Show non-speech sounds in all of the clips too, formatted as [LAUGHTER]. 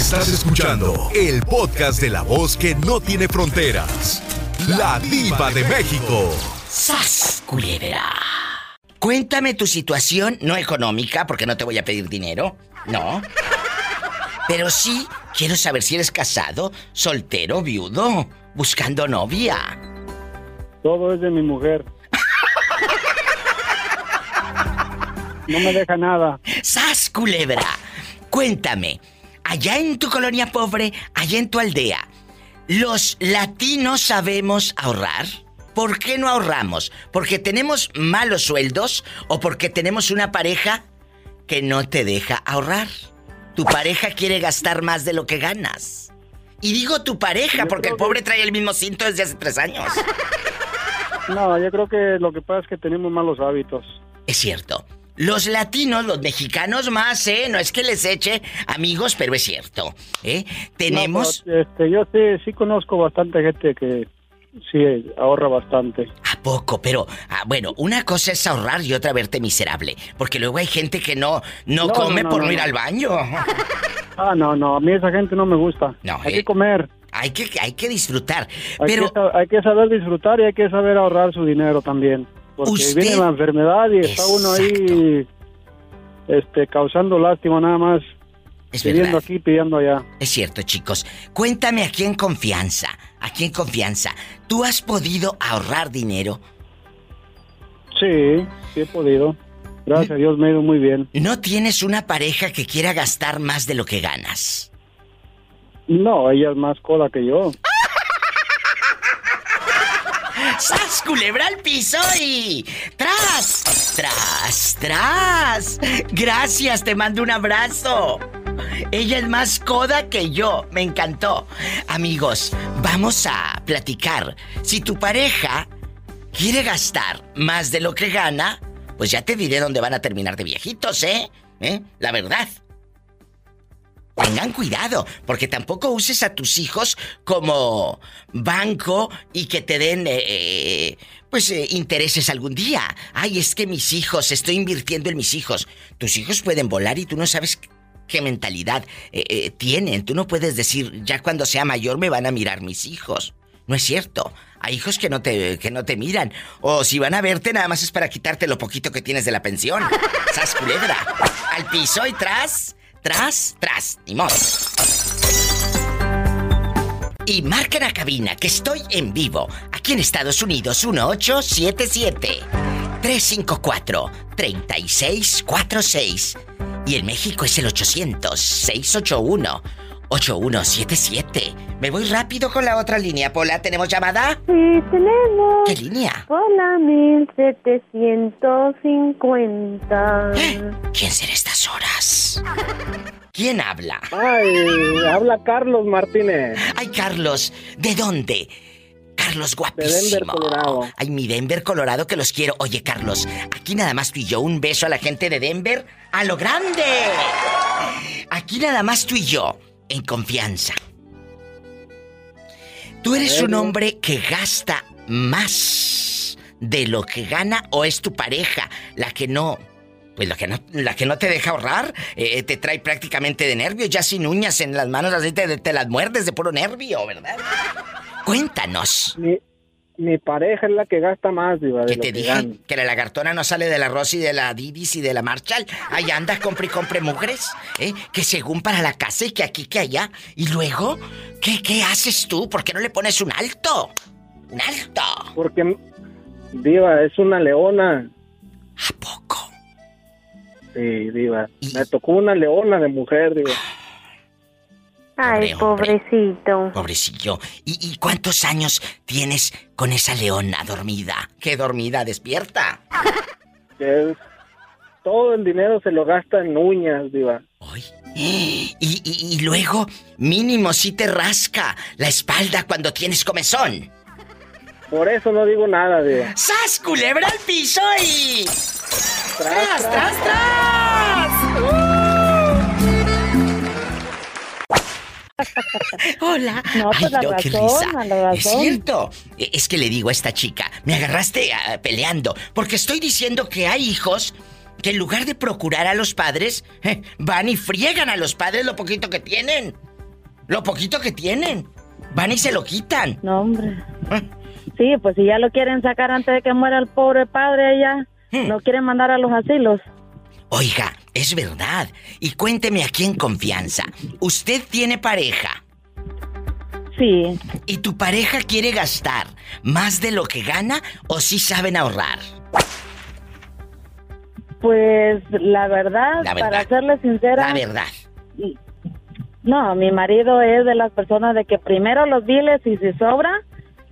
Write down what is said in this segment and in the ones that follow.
Estás escuchando el podcast de la voz que no tiene fronteras. La diva de México. ¡Sas, culebra! Cuéntame tu situación, no económica, porque no te voy a pedir dinero. No. Pero sí quiero saber si eres casado, soltero, viudo, buscando novia. Todo es de mi mujer. No me deja nada. ¡Sas, culebra! Cuéntame, allá en tu colonia pobre, allá en tu aldea, ¿los latinos sabemos ahorrar? ¿Por qué no ahorramos? ¿Porque tenemos malos sueldos o porque tenemos una pareja que no te deja ahorrar? Tu pareja quiere gastar más de lo que ganas. Y digo tu pareja porque el pobre trae el mismo cinto desde hace tres años. [LAUGHS] No, yo creo que lo que pasa es que tenemos malos hábitos. Es cierto. Los latinos, los mexicanos más, ¿eh? No es que les eche amigos, pero es cierto. ¿eh? Tenemos... No, este, yo sí, sí conozco bastante gente que sí ahorra bastante. ¿A poco? Pero, ah, bueno, una cosa es ahorrar y otra verte miserable. Porque luego hay gente que no, no, No, come no, por no, ir al baño. [LAUGHS] Ah, no, no, a mí esa gente no me gusta. No, hay eh. que comer, Hay que, hay que disfrutar. hay, Pero, que, hay que saber disfrutar y hay que saber ahorrar su dinero también. Porque Usted- viene la enfermedad y está uno ahí este, causando lástima nada más. Es pidiendo verdad. aquí, pidiendo allá. es cierto, chicos. Cuéntame aquí en confianza. Aquí en confianza. ¿Tú has podido ahorrar dinero? Sí, sí he podido. Gracias a Dios me ha ido muy bien. ¿No tienes una pareja que quiera gastar más de lo que ganas? No, ella es más cola que yo. ¡Sas, culebra al piso y... ¡Tras! ¡Tras, tras! Gracias, te mando un abrazo. Ella es más coda que yo, me encantó. Amigos, vamos a platicar. Si tu pareja quiere gastar más de lo que gana, pues ya te diré dónde van a terminar de viejitos, ¿eh? ¿Eh? La verdad. Tengan cuidado, porque tampoco uses a tus hijos como banco y que te den, eh, eh, pues, eh, intereses algún día. Ay, es que mis hijos, estoy invirtiendo en mis hijos. Tus hijos pueden volar y tú no sabes qué mentalidad eh, tienen. Tú no puedes decir, ya cuando sea mayor me van a mirar mis hijos. No es cierto. Hay hijos que no te, que no te miran. O si van a verte, nada más es para quitarte lo poquito que tienes de la pensión. ¡Sas culebra! Al piso y tras, tras, tras. Ni modo. Y marquen a cabina que estoy en vivo. Aquí en Estados Unidos, 1877 354 3646. Y en México es el 800 681 8177. Me voy rápido con la otra línea, Pola. ¿Tenemos llamada? Sí, tenemos. ¿Qué línea? Hola, 1750. ¿Quién será estas horas? [LAUGHS] ¿Quién habla? Ay, habla Carlos Martínez. Ay, Carlos, ¿de dónde? Carlos De guapísimo. Denver, Colorado. Ay, mi Denver, Colorado, que los quiero. Oye, Carlos, aquí nada más tú y yo. Un beso a la gente de Denver. ¡A lo grande! Aquí nada más tú y yo. En confianza. ¿Tú eres un hombre que gasta más de lo que gana o es tu pareja la que no... Pues la que no, la que no te deja ahorrar, eh, te trae prácticamente de nervios, ya sin uñas en las manos, así te, te las muerdes de puro nervio, ¿verdad? Cuéntanos. Mi, mi pareja es la que gasta más, Diva, de Que lo te que dije gana. que la lagartona no sale de la Rosy, de la Didis y de la Marshall. Ahí anda, compre y compre mugres. ¿eh? Que según para la casa y que aquí, que allá. Y luego, ¿qué, qué haces tú? ¿Por qué no le pones un alto? ¡Un alto! Porque, Diva, es una leona. ¿A poco? Sí, Diva. Me tocó una leona de mujer, Diva. Ay, pobrecito. Pobrecillo. ¿Y, y cuántos años tienes con esa leona dormida? ¿Qué dormida? ¿Despierta? [LAUGHS] Es- todo el dinero se lo gasta en uñas, Diva. [GASPS] Y, y- y luego, mínimo si te rasca la espalda cuando tienes comezón. Por eso no digo nada, Diva. ¡Sas, culebra al piso y... ¡Tras, tras, Hola. No, pues la qué razón, risa. a la Es cierto. Es que le digo a esta chica, me agarraste ah, peleando, porque estoy diciendo que hay hijos que en lugar de procurar a los padres, eh, van y friegan a los padres lo poquito que tienen. Lo poquito que tienen. Van y se lo quitan. No, hombre. ¿Eh? Sí, pues si ya lo quieren sacar antes de que muera el pobre padre hmm. No quieren mandar a los asilos. Oiga, es verdad. Y cuénteme aquí en confianza. ¿Usted tiene pareja? Sí. ¿Y tu pareja quiere gastar más de lo que gana o sí saben ahorrar? Pues la verdad, para serle sincera. La verdad. No, mi marido es de las personas de que primero los biles y si sobra,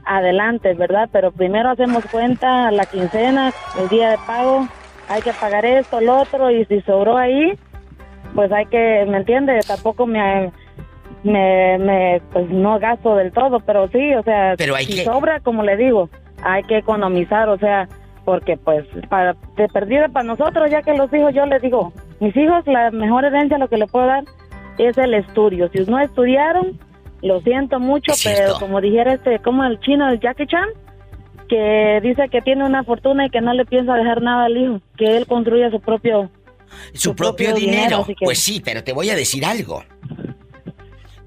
adelante, ¿verdad? Pero primero hacemos cuenta la quincena, el día de pago, hay que pagar esto, lo otro, y si sobró ahí, pues hay que, ¿me entiende? Tampoco me, me, me, pues no gasto del todo, pero sí, o sea, si sobra, como le digo, hay que economizar, o sea, porque pues para de perdida para nosotros, ya que los hijos, yo les digo, mis hijos, la mejor herencia lo que le puedo dar es el estudio. Si no estudiaron, lo siento mucho, pero como dijera este, como el chino, el Jackie Chan, que dice que tiene una fortuna y que no le piensa dejar nada al hijo, que él construya su propio su, propio, dinero. Pues sí, pero te voy a decir algo.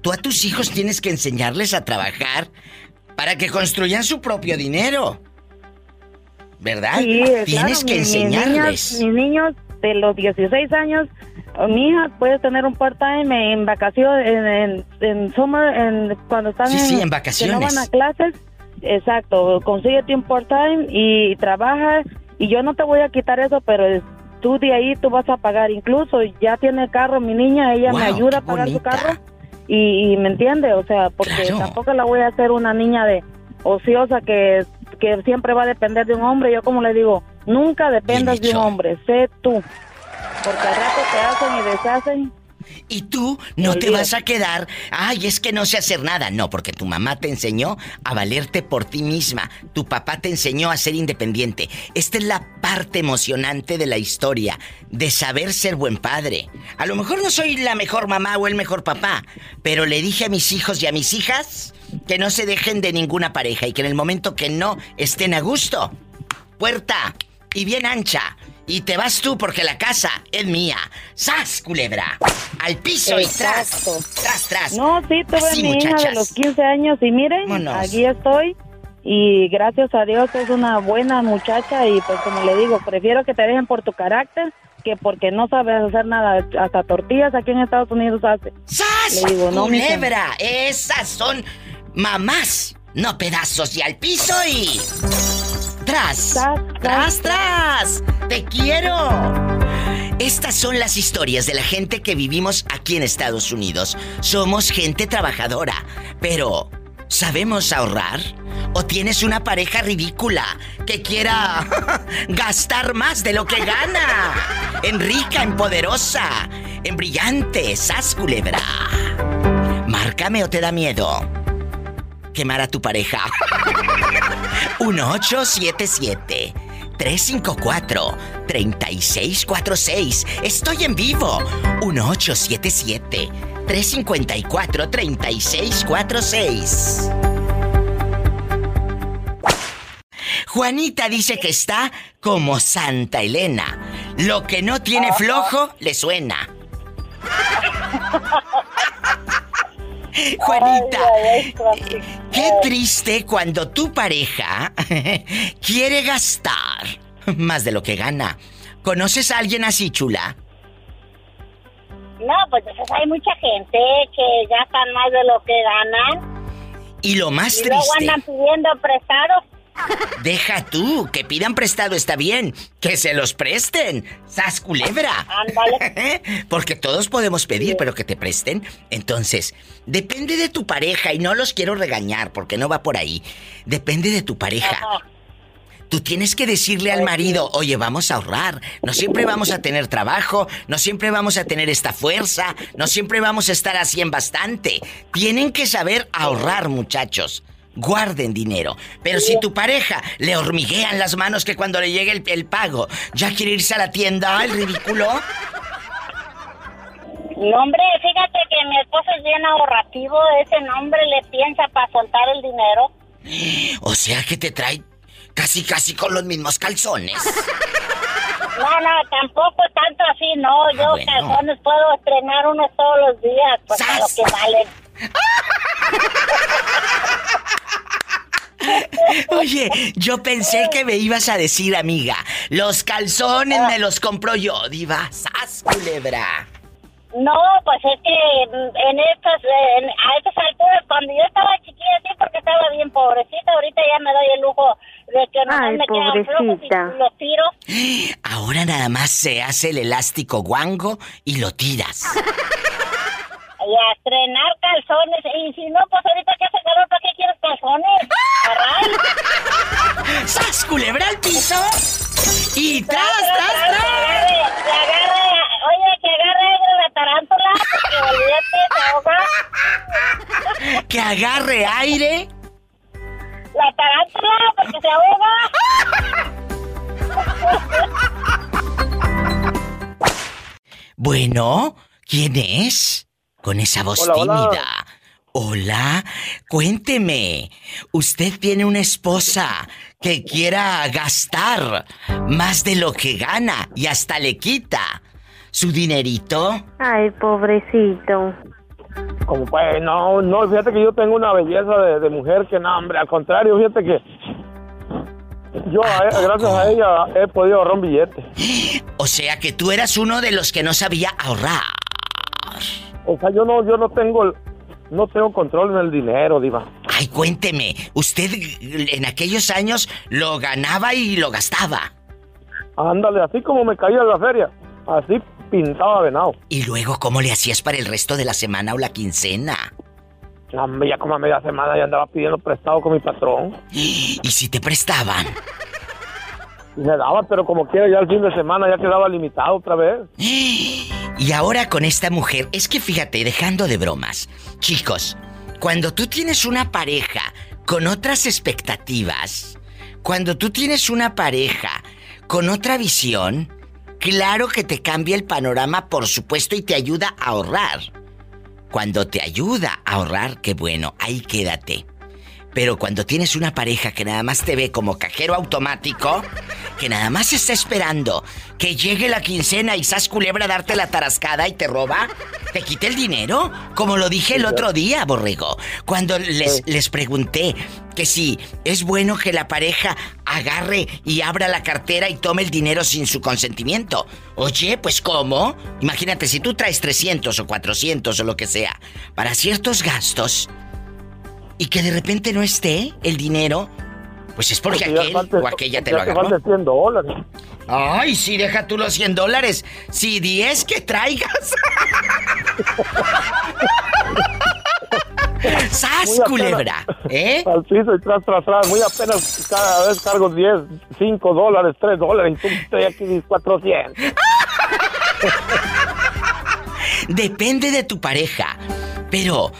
Tú a tus hijos tienes que enseñarles a trabajar para que construyan su propio dinero. ¿Verdad? Sí, tienes que enseñarles. Mis niños, de los 16 años, mi hija puede tener un part-time en vacaciones, en, en, summer, en, cuando están en, vacaciones. Que no van a clases Exacto, consigue un part-time y trabaja y yo no te voy a quitar eso, pero tú de ahí tú vas a pagar. Incluso ya tiene carro mi niña, ella me ayuda a pagar su carro y, me entiende, o sea, porque tampoco la voy a hacer una niña de ociosa que, que siempre va a depender de un hombre. Yo como le digo, nunca dependas de un hombre, sé tú. Porque al rato te hacen y deshacen y tú no te vas a quedar, ay, es que no sé hacer nada. No, porque tu mamá te enseñó a valerte por ti misma. Tu papá te enseñó a ser independiente. Esta es la parte emocionante de la historia, de saber ser buen padre. A lo mejor no soy la mejor mamá o el mejor papá, pero le dije a mis hijos y a mis hijas que no se dejen de ninguna pareja y que en el momento que no estén a gusto, puerta y bien ancha, y te vas tú porque la casa es mía. ¡Sas, culebra! Al piso y tras. Tras, tras. No, sí, tuve mi hija de los 15 años y miren, aquí estoy. Y gracias a Dios es una buena muchacha y pues como le digo, prefiero que te dejen por tu carácter que porque no sabes hacer nada, hasta tortillas aquí en Estados Unidos hace. ¡Sas! Le digo, no, culebra, esas son mamás, no pedazos y al piso y tras, tras, tras. Te quiero. Estas son las historias de la gente que vivimos aquí en Estados Unidos. Somos gente trabajadora, pero ¿sabemos ahorrar? ¿O tienes una pareja ridícula que quiera [LAUGHS] gastar más de lo que gana? En rica, en poderosa, en brillante, sas culebra. Márcame o te da miedo quemar a tu pareja. 1877 354 3646. Estoy en vivo. 1877 354 3646. Juanita dice que está como Santa Elena. Lo que no tiene flojo le suena. [LAUGHS] [LAUGHS] Juanita, qué triste cuando tu pareja [LAUGHS] quiere gastar más de lo que gana. ¿Conoces a alguien así, chula? No, pues hay mucha gente que gastan más de lo que ganan. Y lo más y triste. Luego andan pidiendo prestado Deja tú, que pidan prestado está bien, que se los presten. ¡Sas culebra! [LAUGHS] Porque todos podemos pedir, pero que te presten. Entonces, depende de tu pareja y no los quiero regañar porque no va por ahí. Depende de tu pareja. Tú tienes que decirle al marido, oye, vamos a ahorrar. No siempre vamos a tener trabajo, no siempre vamos a tener esta fuerza, no siempre vamos a estar así en bastante. Tienen que saber ahorrar, muchachos guarden dinero. Pero si tu pareja le hormiguean las manos que cuando le llegue el, pago ya quiere irse a la tienda, el ridículo. No, hombre, fíjate que mi esposo es bien ahorrativo. Ese nombre le piensa para soltar el dinero. [GASPS] O sea que te trae casi, casi con los mismos calzones. No, no, tampoco tanto así, no. Ah, Yo calzones puedo estrenar unos todos los días, pues lo que valen. Oye, yo pensé que me ibas a decir, amiga, los calzones me los compro yo, diva. ¡Sas, culebra! No, pues es que mm, en estas, a estas alturas, cuando yo estaba chiquilla, sí, porque estaba bien pobrecita, ahorita ya me doy el lujo de que no me quedan flojos y los tiro. Ahora nada más se hace el elástico guango y lo tiras. Y a estrenar calzones. Y si no, pues ahorita que hace calor, ¿para qué quieres calzones? ¡Sas, culebra al piso! Y tras, tras, tras. Que agarre, oye, que agarre la tarántula, porque olvídate, se ahoga. Que agarre aire. La tarántula, porque se ahoga. Bueno, ¿quién es? Con esa voz tímida. Hola. cuénteme. Usted tiene una esposa que quiera gastar más de lo que gana y hasta le quita su dinerito. Ay, pobrecito. Como pues, no, no, fíjate que yo tengo una belleza de, mujer que no, hombre, al contrario, fíjate que yo, gracias a ella, he podido ahorrar un billete. [GASPS] O sea que tú eras uno de los que no sabía ahorrar. O sea, yo no, yo no tengo, no tengo control en el dinero, diva. Ay, cuénteme, usted en aquellos años lo ganaba y lo gastaba. Ándale, así como me caía en la feria, así pintaba venado. ¿Y luego cómo le hacías para el resto de la semana o la quincena? ya como a media semana ya andaba pidiendo prestado con mi patrón. ¿Y si te prestaban? Me daba, pero como quiera, ya el fin de semana ya quedaba limitado otra vez. [GASPS] Y ahora con esta mujer, es que fíjate, dejando de bromas, chicos, cuando tú tienes una pareja con otras expectativas, cuando tú tienes una pareja con otra visión, claro que te cambia el panorama, por supuesto, y te ayuda a ahorrar. Cuando te ayuda a ahorrar, qué bueno, ahí quédate. Pero cuando tienes una pareja que nada más te ve como cajero automático, que nada más está esperando que llegue la quincena y sas culebra darte la tarascada y te roba, te quite el dinero, como lo dije el otro día, borrego, cuando les, les pregunté que si es bueno que la pareja agarre y abra la cartera y tome el dinero sin su consentimiento. Oye, pues ¿cómo? Imagínate si tú traes 300 o 400 o lo que sea para ciertos gastos y que de repente no esté el dinero, pues es porque, aquel o aquella te lo agarró. 100 dólares. Ay, sí, deja tú los 100 dólares. Si 10 que traigas. [LAUGHS] ¡Sas, culebra! ¿Eh? Al piso y tras, tras, tras. Muy apenas cada vez cargo 10, 5 dólares, 3 dólares. Y tú estoy aquí 400. [LAUGHS] Depende de tu pareja. Pero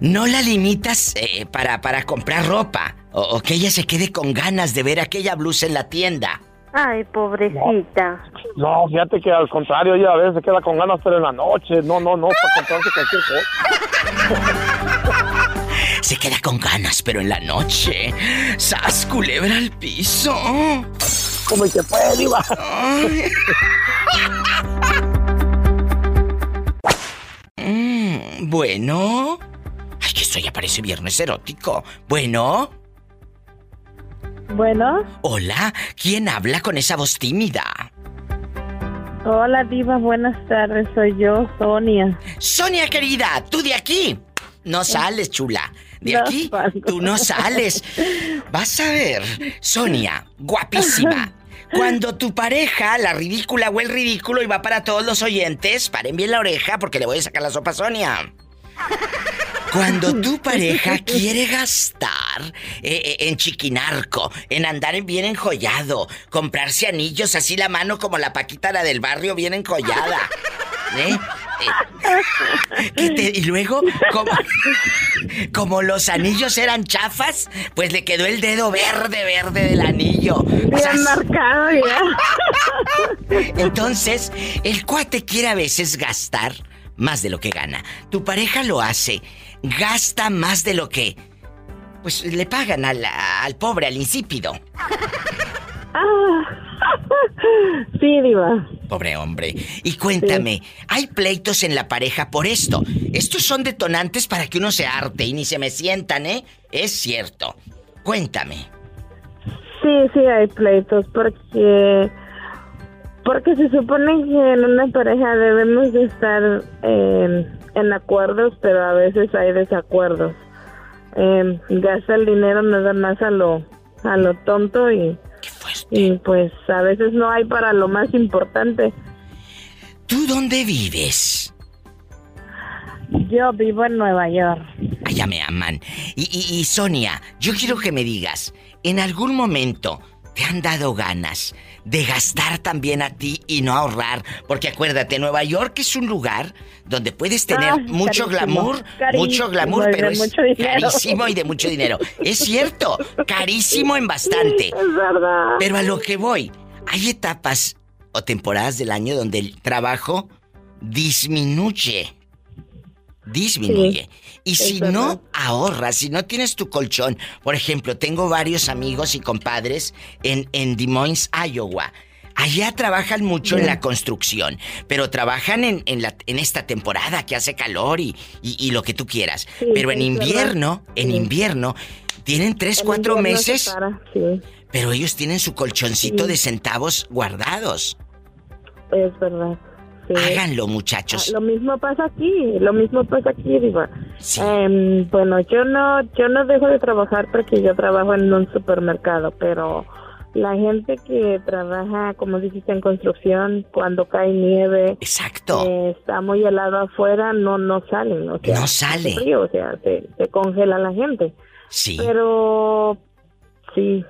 no la limitas eh, para, para comprar ropa o, que ella se quede con ganas de ver aquella blusa en la tienda. Ay, pobrecita. No, fíjate que al contrario, ella a veces se queda con ganas, pero en la noche. No, no, no, para comprarse cualquier cosa. [LAUGHS] Se queda con ganas, pero en la noche. ¡Sas, culebra al piso! Como que puede, iba. [LAUGHS] Mm, bueno. Esto ya parece viernes erótico. Bueno. Bueno. Hola, ¿quién habla con esa voz tímida? Hola, Diva, buenas tardes. Soy yo, Sonia. Sonia, querida, tú de aquí. No sales, chula. De aquí, tú no sales. Vas a ver, Sonia, guapísima. Cuando tu pareja, la ridícula o el ridículo, y va para todos los oyentes, paren bien la oreja porque le voy a sacar la sopa a Sonia. Cuando [LAUGHS] tu pareja quiere gastar eh, eh, en chiquinarco, en andar bien enjollado, comprarse anillos así la mano como la paquita la del barrio bien enjollada. ¿Eh? y luego, como, como, los anillos eran chafas, pues le quedó el dedo verde, verde del anillo. Bien marcado ya. [LAUGHS] Entonces, el cuate quiere a veces gastar más de lo que gana. Tu pareja lo hace gasta más de lo que... Pues le pagan al, al pobre, al insípido. Ah, [LAUGHS] sí, Diva. Pobre hombre. Y cuéntame, ¿hay pleitos en la pareja por esto? Estos son detonantes para que uno se arte y ni se me sientan, ¿eh? Es cierto. Cuéntame. Sí, sí hay pleitos porque porque se supone que en una pareja debemos de estar en acuerdos, pero a veces hay desacuerdos. Eh, gasta el dinero nada más a lo a lo tonto y y pues a veces no hay para lo más importante. ¿Tú dónde vives? Yo vivo en Nueva York. Allá me aman. Y, Sonia, yo quiero que me digas, ¿en algún momento te han dado ganas de gastar también a ti y no ahorrar? Porque acuérdate, Nueva York es un lugar donde puedes tener ah, mucho glamour, mucho glamour, pero es carísimo y de mucho dinero. Es cierto, carísimo en bastante. Es verdad. Pero a lo que voy, hay etapas o temporadas del año donde el trabajo disminuye disminuye. Y si no ahorras, si no tienes tu colchón, por ejemplo, tengo varios amigos y compadres en, en Des Moines, Iowa. Allá trabajan mucho en la construcción, pero trabajan en, en, la, en esta temporada que hace calor y, y, lo que tú quieras. pero en invierno, en invierno, tienen tres, cuatro meses. pero ellos tienen su colchoncito de centavos guardados. Es verdad. Háganlo, muchachos. Ah, lo mismo pasa aquí, lo mismo pasa aquí, Diva. Em, bueno, yo no, yo no dejo de trabajar porque yo trabajo en un supermercado, pero la gente que trabaja, como dijiste, en construcción, cuando cae nieve, exacto, eh, está muy helado afuera, no, no salen, o sea, no sale, o sea, se, se congela la gente. Sí. Pero sí,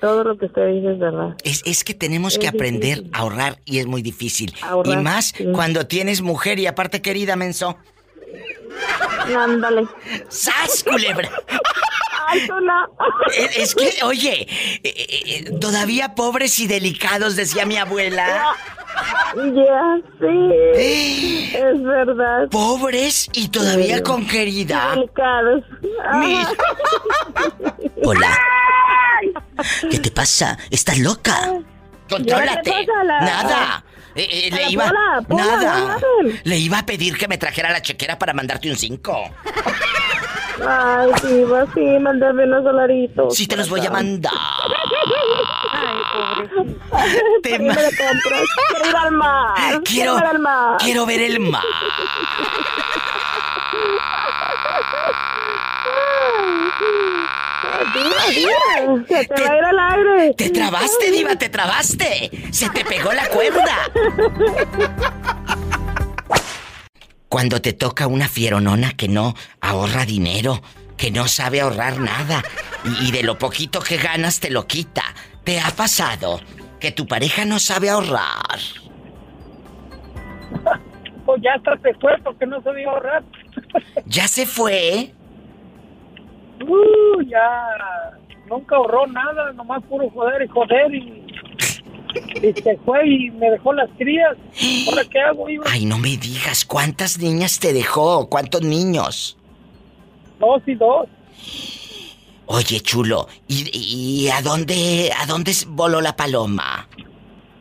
todo lo que usted dice es verdad. Es, que tenemos que aprender a ahorrar y es muy difícil. y más cuando tienes mujer y aparte querida, menso. Ándale. ¡Sas, culebra! Ay, Es, que, oye, eh, eh, eh, todavía pobres y delicados, decía mi abuela. Ya, sí. es verdad. Pobres y todavía con querida. Delicados. Hola. [LAUGHS] ¿Qué te pasa? ¿Estás loca? ¡Contrólate! Nada. Eh, eh, le iba. nada. Le iba a pedir que me trajera la chequera para mandarte un 5. Ay, sí, va sí, mandarme unos dolaritos. Sí, te los voy a mandar. Ay, pobrecito. Te me compras. Quiero ir al mar. Quiero, quiero, ver el mar. quiero ver el mar. Diva, diva, se te, va a ir al aire. Te trabaste, diva, te trabaste. Se te pegó la cuerda. Cuando te toca una fieronona que no ahorra dinero, que no sabe ahorrar nada y, de lo poquito que ganas te lo quita. ¿Te ha pasado que tu pareja no sabe ahorrar? Pues ya hasta se fue porque no sabía ahorrar. ¿Ya se fue? Uh, ya nunca ahorró nada, nomás puro joder y joder y, se fue y me dejó las crías. ¿Ahora qué hago, Iba? Ay, no me digas, ¿cuántas niñas te dejó? ¿Cuántos niños? Dos y dos. Oye, chulo, ¿y, y a dónde a dónde voló la paloma?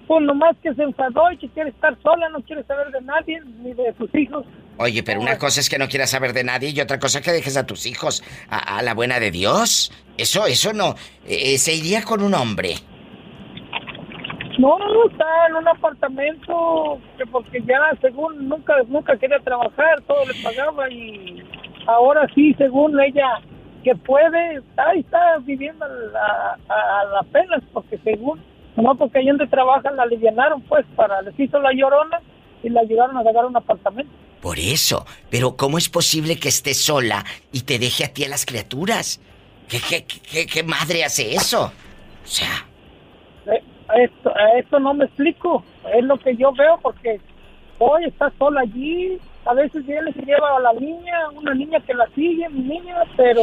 Pues nomás que se enfadó y que quiere estar sola, no quiere saber de nadie, ni de sus hijos. Oye, pero una cosa es que no quieras saber de nadie y otra cosa es que dejes a tus hijos a, la buena de Dios. Eso, eso no. Eh, se iría con un hombre. No, está en un apartamento que porque ya según nunca nunca quería trabajar, todo le pagaba y ahora sí, según ella que puede, ahí está viviendo a, la pena porque según, no porque ahí donde trabaja la alivianaron pues para, les hizo la llorona y la ayudaron a sacar un apartamento. Por eso, pero ¿cómo es posible que esté sola y te deje a ti a las criaturas? ¿Qué, qué, qué, madre hace eso? O sea... Eh, esto, esto no me explico. Es lo que yo veo porque hoy está sola allí. A veces viene y se lleva a la niña, una niña que la sigue, mi niña, pero...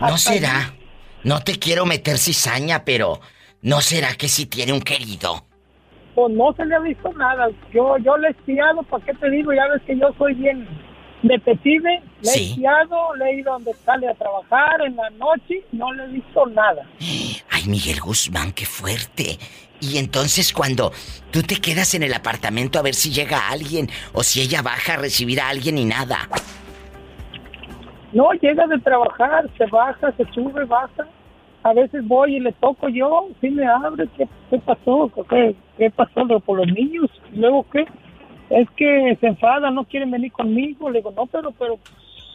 No será. No te quiero meter cizaña, pero... ¿No será que sí tiene un querido? pues no se le ha visto nada. Yo yo le he espiado, ¿para qué te digo? Ya ves que yo soy bien detective, le he espiado, le he ido donde sale a trabajar en la noche, no le he visto nada. Ay, Miguel Guzmán, qué fuerte. Y entonces cuando tú te quedas en el apartamento a ver si llega alguien o si ella baja a recibir a alguien y nada. No, llega de trabajar, se baja, se sube, baja. A veces voy y le toco yo, si me abre, ¿qué, qué pasó? ¿Qué, ¿Qué pasó por los niños? ¿Luego qué? Es que se enfada, no quieren venir conmigo. Le digo, no, pero, pero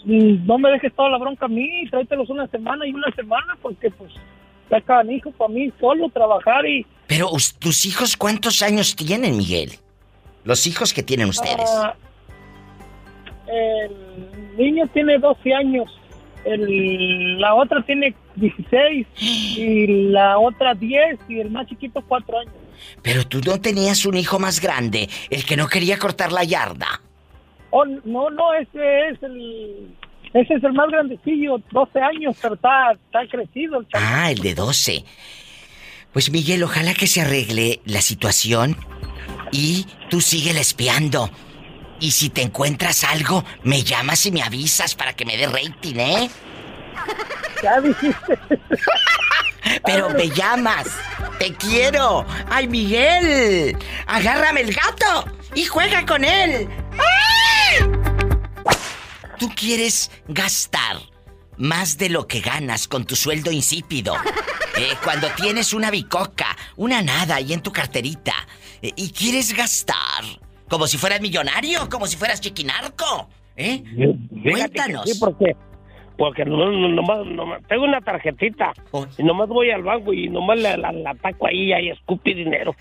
mm, no me dejes toda la bronca a mí, tráetelos una semana y una semana, porque pues sacan hijos para mí solo trabajar y... Pero tus hijos, ¿cuántos años tienen, Miguel? Los hijos que tienen ustedes. Ah, el niño tiene 12 años, el, la otra tiene 16 y la otra 10 y el más chiquito 4 años. Pero tú no tenías un hijo más grande, el que no quería cortar la yarda. Oh, no, no, ese es el... Ese es el más grandecillo, 12 años, pero está, está crecido. El ah, el de 12. Pues Miguel, ojalá que se arregle la situación y tú sigue espiando. Y si te encuentras algo, me llamas y me avisas para que me dé rating, ¿eh? [LAUGHS] Ya dijiste. Pero me llamas. Te quiero. Ay, Miguel. Agárrame el gato y juega con él. Tú quieres gastar más de lo que ganas con tu sueldo insípido. [LAUGHS] Eh, cuando tienes una bicoca, una nada ahí en tu carterita, eh, y quieres gastar como si fueras millonario, como si fueras chiquinarco. ¿Eh? Cuéntanos. Sí, porque, porque nomás, tengo una tarjetita oh. y nomás voy al banco y nomás la, la, ataco ahí y escupe dinero.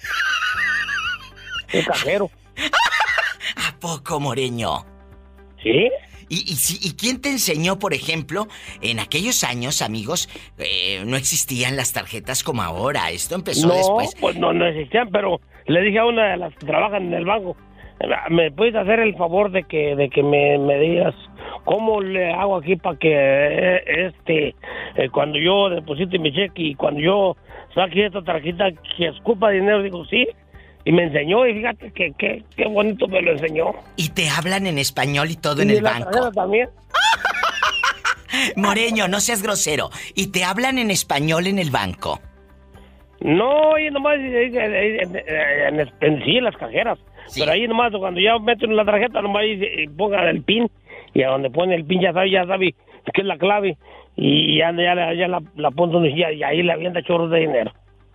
[LAUGHS] El cajero. [LAUGHS] ¿A poco, Moreño? ¿Sí? ¿Y, y, y quién te enseñó, por ejemplo, en aquellos años, amigos, eh, no existían las tarjetas como ahora? Esto empezó después. No, pues no, no existían, pero le dije a una de las que trabajan en el banco, ¿Me puedes hacer el favor de que de que me, digas cómo le hago aquí para que eh, este eh, cuando yo deposite mi cheque y cuando yo saque esta tarjeta que escupa dinero digo sí y me enseñó y fíjate que, qué bonito me lo enseñó. Y te hablan en español y todo en el banco también. [LAUGHS] Moreño no seas grosero. Y te hablan en español en el banco no y nomás en, en sí en las cajeras pero ahí nomás, cuando ya meten la tarjeta, nomás ahí pongan el pin. Y a donde pone el pin ya sabe, ya sabe que es la clave. Y ya, ya, ya la, la pone y, y ahí le avienta chorros de dinero.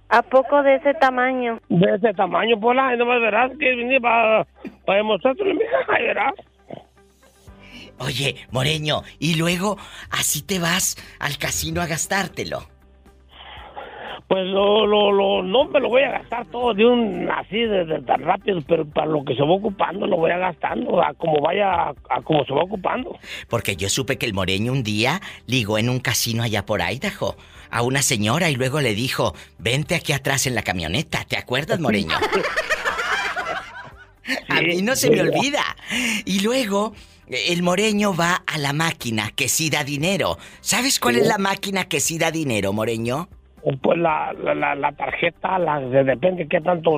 ¿A poco de ese tamaño? De ese tamaño, Pola. Y nomás verás que vine para, para demostrártelo, mija. [LAUGHS] Verás. Oye, Moreño, y luego así te vas al casino a gastártelo. Pues lo, lo, lo, no me lo voy a gastar todo de un así de, tan rápido, pero para lo que se va ocupando lo voy a gastando, a como vaya, a como se va ocupando. Porque yo supe que el moreño un día ligó en un casino allá por Idaho a una señora y luego le dijo, vente aquí atrás en la camioneta, ¿te acuerdas, [LAUGHS] moreño? a mí no se me olvida. Y luego el moreño va a la máquina que sí da dinero. ¿Sabes cuál es la máquina que sí da dinero, moreño? Pues la, la, la, tarjeta, la, depende qué tanto.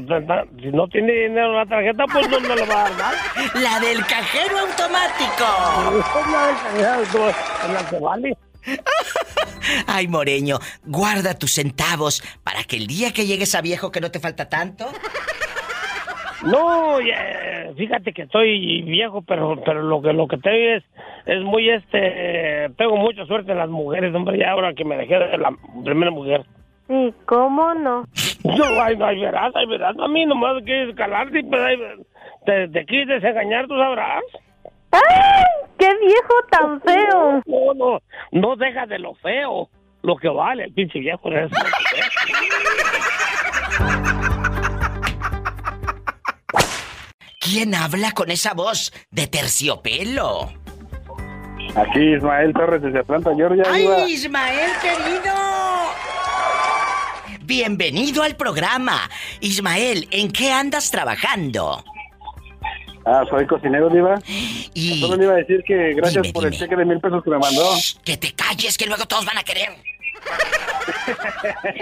Si no tiene dinero la tarjeta, pues me lo va a dar. La del cajero automático. la que vale. Ay, Moreño, guarda tus centavos para que el día que llegues a viejo que no te falta tanto. No, fíjate que estoy viejo, pero pero lo que lo que tengo es es muy este tengo mucha suerte en las mujeres, hombre, ya ahora que me dejé de la primera mujer. Sí, ¿cómo no? No, ay, ay, verás, ay, verás, a mí nomás quieres calarte y pues, te, te quieres engañar, tú sabrás. ¡Ay! ¡Qué viejo tan feo! No, no, no deja de lo feo, lo que vale el pinche viejo. Es ¿Quién habla con esa voz de terciopelo? Aquí Ismael Torres desde Atlanta, Georgia. ¡Ay, Ismael, querido! Bienvenido al programa. Ismael, ¿en qué andas trabajando? Ah, soy cocinero, Diva. Y... Solo le iba a decir que gracias por el cheque de mil pesos que me mandó. que te calles, que luego todos van a querer.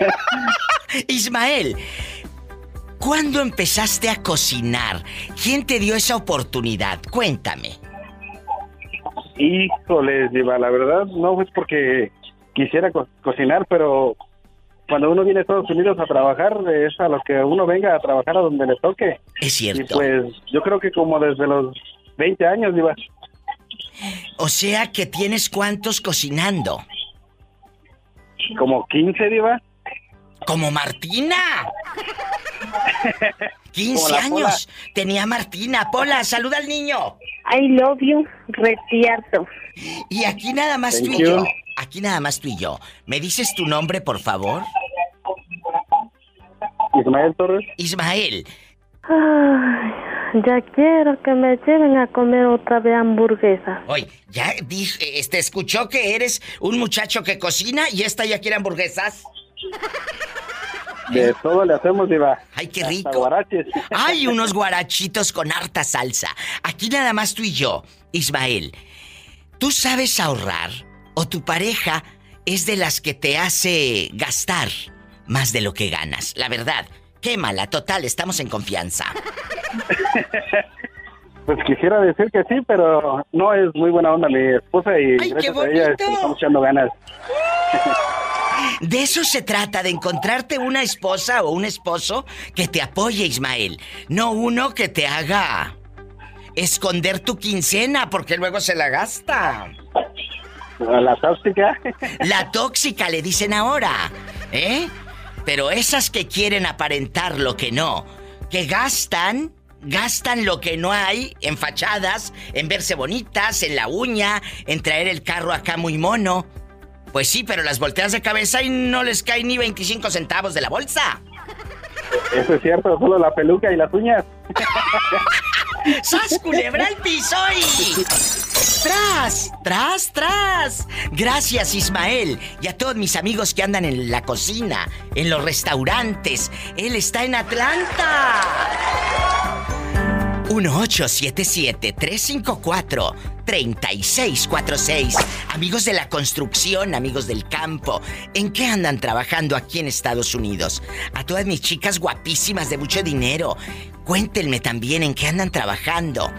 [LAUGHS] Ismael, ¿Cuándo empezaste a cocinar? ¿Quién te dio esa oportunidad? Cuéntame. Híjole, Diva, la verdad no es porque quisiera cocinar, pero cuando uno viene a Estados Unidos a trabajar, es a lo que uno venga a trabajar a donde le toque. Es cierto. Y pues yo creo que como desde los 20 años, Diva. O sea que tienes cuántos cocinando. Como 15, Diva. Como Martina. 15 años tenía Martina. Pola, saluda al niño. I love you, retierto. Y aquí nada más tú y yo. Aquí nada más tú y yo. ¿Me dices tu nombre, por favor? Ismael Torres. Ismael. Ay, ya quiero que me lleven a comer otra vez hamburguesa. Oye, ya dije, este, escuchó que eres un muchacho que cocina y esta ya quiere hamburguesas. De todo le hacemos, Diva. Ay, qué rico. Hay unos guarachitos con harta salsa. Aquí nada más tú y yo, Ismael. ¿Tú sabes ahorrar o tu pareja es de las que te hace gastar más de lo que ganas? La verdad, qué mala, total, estamos en confianza. [LAUGHS] Pues quisiera decir que sí, pero no es muy buena onda mi esposa y gracias a ella estamos echando ganas. [LAUGHS] De eso se trata, de encontrarte una esposa o un esposo que te apoye, Ismael. No uno que te haga esconder tu quincena porque luego se la gasta. La tóxica. La tóxica le dicen ahora, ¿eh? Pero esas que quieren aparentar lo que no, que gastan, gastan lo que no hay en fachadas, en verse bonitas, en la uña, en traer el carro acá muy mono. Pues sí, pero las volteas de cabeza y no les caen ni 25 centavos de la bolsa. Eso es cierto, solo la peluca y las uñas. [LAUGHS] ¡Sas, culebra el piso y... ¡Tras! ¡Tras, tras! Gracias, Ismael. Y a todos mis amigos que andan en la cocina, en los restaurantes. Él está en Atlanta. 1877-354-3646. Amigos de la construcción, amigos del campo, ¿en qué andan trabajando aquí en Estados Unidos? A todas mis chicas guapísimas de mucho dinero, cuéntenme también en qué andan trabajando.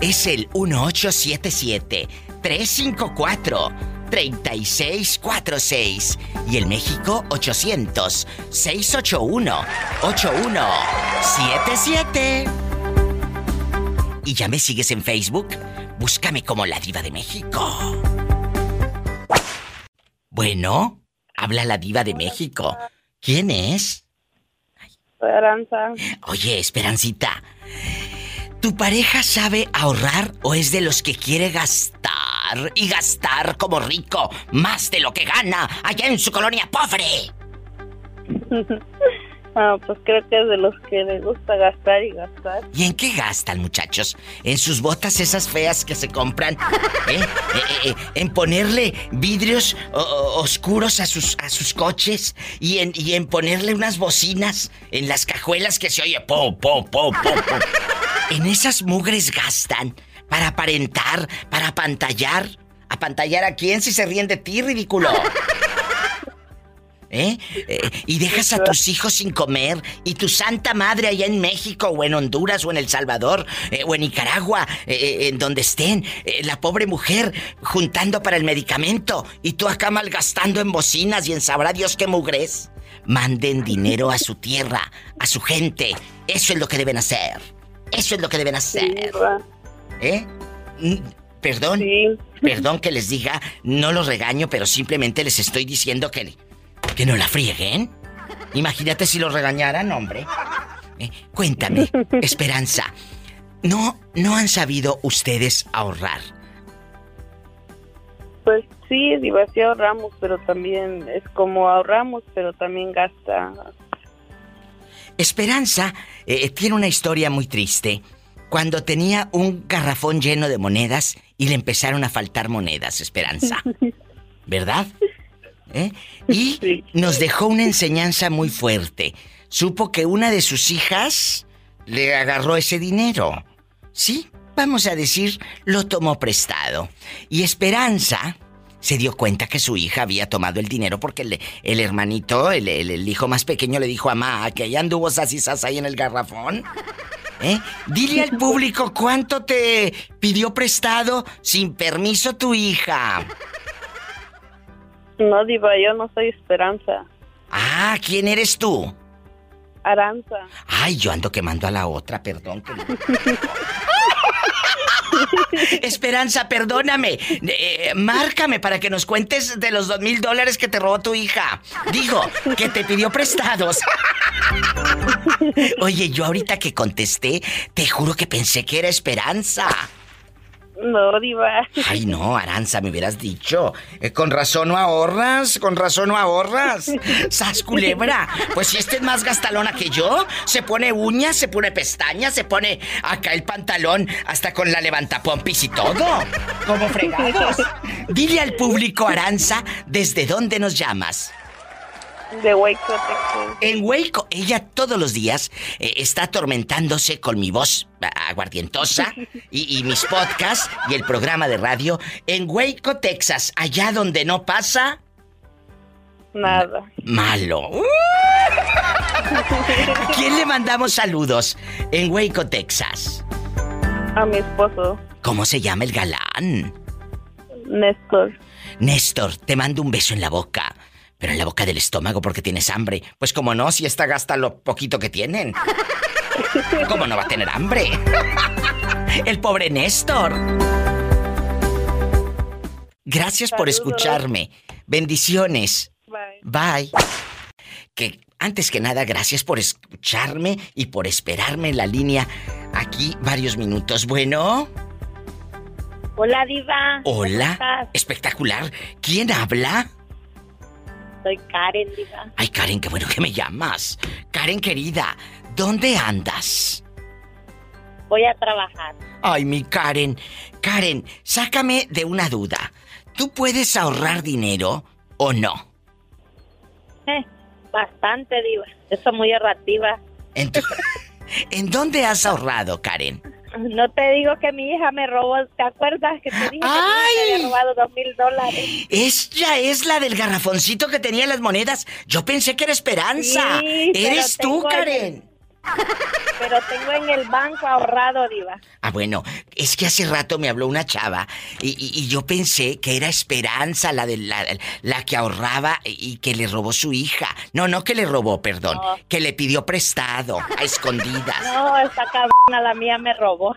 Es el 1877-354-3646. Y el México 800-681-8177. ¿Y ya me sigues en Facebook? Búscame como la diva de México. Bueno, habla la diva de México. ¿Quién es? Esperanza. Oye, Esperancita. ¿Tu pareja sabe ahorrar o es de los que quiere gastar y gastar como rico más de lo que gana allá en su colonia pobre? [LAUGHS] Ah, pues creo que es de los que les gusta gastar y gastar. ¿Y en qué gastan, muchachos? ¿En sus botas esas feas que se compran? ¿Eh? eh, eh, eh en ponerle vidrios oscuros a sus, a sus coches? ¿Y en, ¿Y en ponerle unas bocinas en las cajuelas que se oye po, po, po, po? ¿En esas mugres gastan? ¿Para aparentar? ¿Para apantallar? ¿Apantallar a quién si se ríen de ti, ridículo? ¿Eh? ¿Eh? Y dejas a tus hijos sin comer y tu santa madre allá en México o en Honduras o en El Salvador eh, o en Nicaragua, eh, en donde estén, la pobre mujer juntando para el medicamento y tú acá malgastando en bocinas y en sabrá Dios qué mugres. Manden dinero a su tierra, a su gente. Eso es lo que deben hacer. Eso es lo que deben hacer. ¿Eh? Perdón, perdón que les diga, no los regaño, pero simplemente les estoy diciendo que que no la frieguen. Imagínate si lo regañaran, hombre. Eh, cuéntame, [LAUGHS] Esperanza. ¿No, ¿No han sabido ustedes ahorrar? Pues sí, diva, sí ahorramos, pero también es como ahorramos, pero también gasta. Esperanza eh, tiene una historia muy triste. Cuando tenía un garrafón lleno de monedas y le empezaron a faltar monedas, Esperanza. [LAUGHS] ¿Verdad? ¿Eh? Y [LAUGHS] nos dejó una enseñanza muy fuerte. Supo que una de sus hijas le agarró ese dinero. Sí, vamos a decir, lo tomó prestado. Y Esperanza se dio cuenta que su hija había tomado el dinero porque el, el hermanito, el, el, hijo más pequeño, le dijo a mamá que allá anduvo sasisas ahí en el garrafón. ¿Eh? Dile al público cuánto te pidió prestado sin permiso tu hija. No, Diva, yo no soy Esperanza. Ah, ¿quién eres tú? Aranza. Ay, yo ando quemando a la otra, perdón. [LAUGHS] Esperanza, perdóname. Eh, márcame para que nos cuentes de los dos mil dólares que te robó tu hija. Digo, que te pidió prestados. [LAUGHS] Oye, yo ahorita que contesté, te juro que pensé que era Esperanza. No, diva. Ay, no, Aranza, me hubieras dicho. Eh, con razón no ahorras, con razón no ahorras. Sas culebra. Pues si este es más gastalona que yo, se pone uñas, se pone pestañas, se pone acá el pantalón, hasta con la levantapompis y todo. Como fregados. Dile al público, Aranza, ¿desde dónde nos llamas? De Waco, Texas. En Waco, ella todos los días eh, está atormentándose con mi voz aguardientosa y, mis podcasts y el programa de radio en Waco, Texas, allá donde no pasa. Nada. Malo. [LAUGHS] quién le mandamos saludos en Waco, Texas? A mi esposo. ¿Cómo se llama el galán? Néstor. Néstor, te mando un beso en la boca. Pero en la boca del estómago porque tienes hambre. Pues como no, si esta gasta lo poquito que tienen. [LAUGHS] ¿Cómo no va a tener hambre? [LAUGHS] El pobre Néstor. Gracias por escucharme. Bendiciones. Bye. Bye. Que antes que nada, gracias por escucharme y por esperarme en la línea aquí varios minutos. Bueno. Hola, Diva. Hola. Espectacular. ¿Quién habla? Soy Karen, diva. Ay, Karen, qué bueno que me llamas. Karen, querida, ¿dónde andas? Voy a trabajar. Ay, mi Karen. Karen, sácame de una duda. ¿Tú puedes ahorrar dinero o no? Eh, bastante, diva. Eso es muy errativa. [LAUGHS] ¿En dónde has ahorrado, Karen? No te digo que mi hija me robó, ¿te acuerdas que te dije que me había robado dos mil dólares? Ella es la del garrafoncito que tenía las monedas. Yo pensé que era Esperanza. Eres tú, Karen. Pero tengo en el banco ahorrado, Diva. Ah, bueno, es que hace rato me habló una chava y, yo pensé que era Esperanza, la, de, la, la, que ahorraba y que le robó su hija. No, no que le robó, perdón, que le pidió prestado, a escondidas. No, esta cabrona, la mía me robó.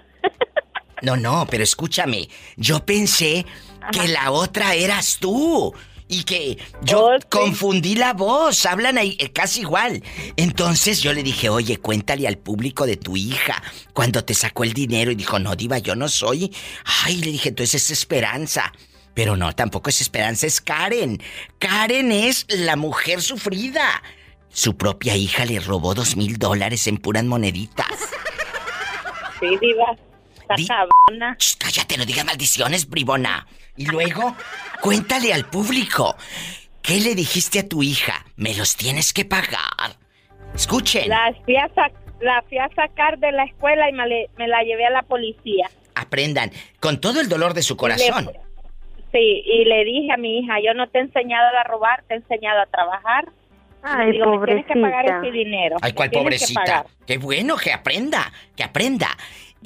No, no, pero escúchame, yo pensé que la otra eras tú y que yo oh, confundí la voz, hablan ahí eh, casi igual. Entonces yo le dije, oye, cuéntale al público de tu hija cuando te sacó el dinero y dijo, no, diva, yo no soy. Ay, le dije, entonces es Esperanza. Pero no, tampoco es Esperanza, es Karen. Karen es la mujer sufrida. Su propia hija le robó dos mil dólares en puras moneditas. Sí, diva. Di cállate, no digas maldiciones, bribona. Y luego, cuéntale al público. ¿Qué le dijiste a tu hija? Me los tienes que pagar. Escuchen. La fui a, la fui a sacar de la escuela y me, la llevé a la policía. Aprendan, con todo el dolor de su corazón. sí, y le dije a mi hija, yo no te he enseñado a robar, te he enseñado a trabajar. Ay, digo, tienes que pagar ese dinero. Ay, cuál pobrecita. Qué bueno que aprenda, que aprenda.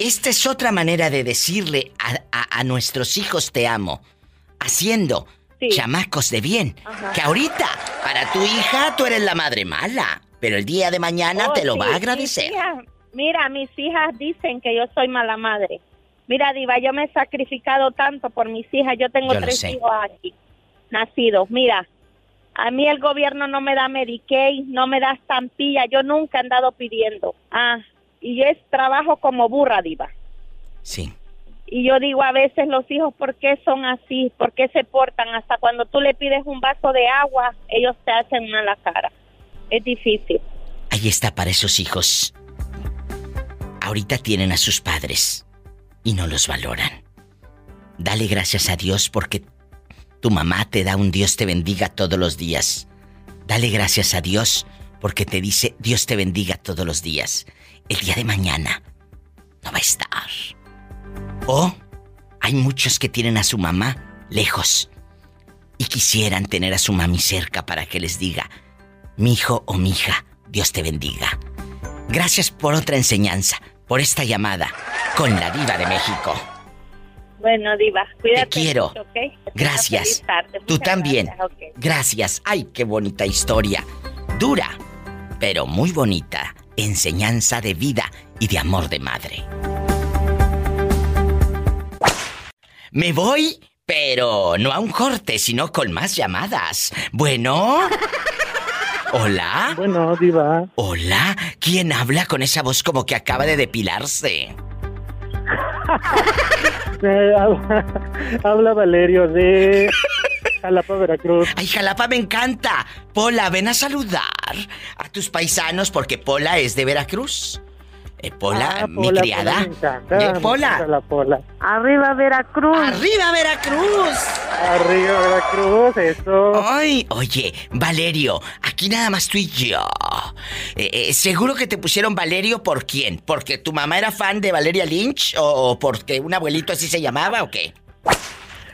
Esta es otra manera de decirle a, nuestros hijos te amo, haciendo chamacos de bien. Que ahorita, para tu hija, tú eres la madre mala, pero el día de mañana oh, te lo va a agradecer. mira, mis hijas dicen que yo soy mala madre. Mira, Diva, yo me he sacrificado tanto por mis hijas. Yo tengo tres hijos aquí, nacidos. Mira, a mí el gobierno no me da Medicaid, no me da estampilla. Yo nunca he andado pidiendo. Ah, y es trabajo como burra, diva. Sí. Y yo digo a veces los hijos, ¿por qué son así? ¿Por qué se portan? Hasta cuando tú le pides un vaso de agua, ellos te hacen mala cara. Es difícil. Ahí está para esos hijos. Ahorita tienen a sus padres y no los valoran. Dale gracias a Dios porque tu mamá te da un Dios te bendiga todos los días. Dale gracias a Dios porque te dice Dios te bendiga todos los días el día de mañana no va a estar. O hay muchos que tienen a su mamá lejos y quisieran tener a su mami cerca para que les diga, mi hijo o mi hija, Dios te bendiga. Gracias por otra enseñanza, por esta llamada con la diva de México. Bueno, diva, cuídate. Te quiero. Gracias. Tú también. Gracias. Ay, qué bonita historia. Dura, pero muy bonita. Enseñanza de vida y de amor de madre. Me voy, pero no a un corte, sino con más llamadas. Bueno. [LAUGHS] Hola. Bueno, diva. Hola. ¿Quién habla con esa voz como que acaba de depilarse? [LAUGHS] habla, Valerio de Jalapa, Veracruz. Ay, Jalapa me encanta. Pola, ven a saludar a tus paisanos porque Pola es de Veracruz. Eh, Pola, ah, mi criada. Pola, eh, Pola. Pola. Arriba Veracruz. Arriba Veracruz. Arriba Veracruz, eso. Ay, oye, Valerio, aquí nada más tú y yo. Eh, ¿Seguro que te pusieron Valerio por quién? ¿Porque tu mamá era fan de Valeria Lynch o porque un abuelito así se llamaba o qué?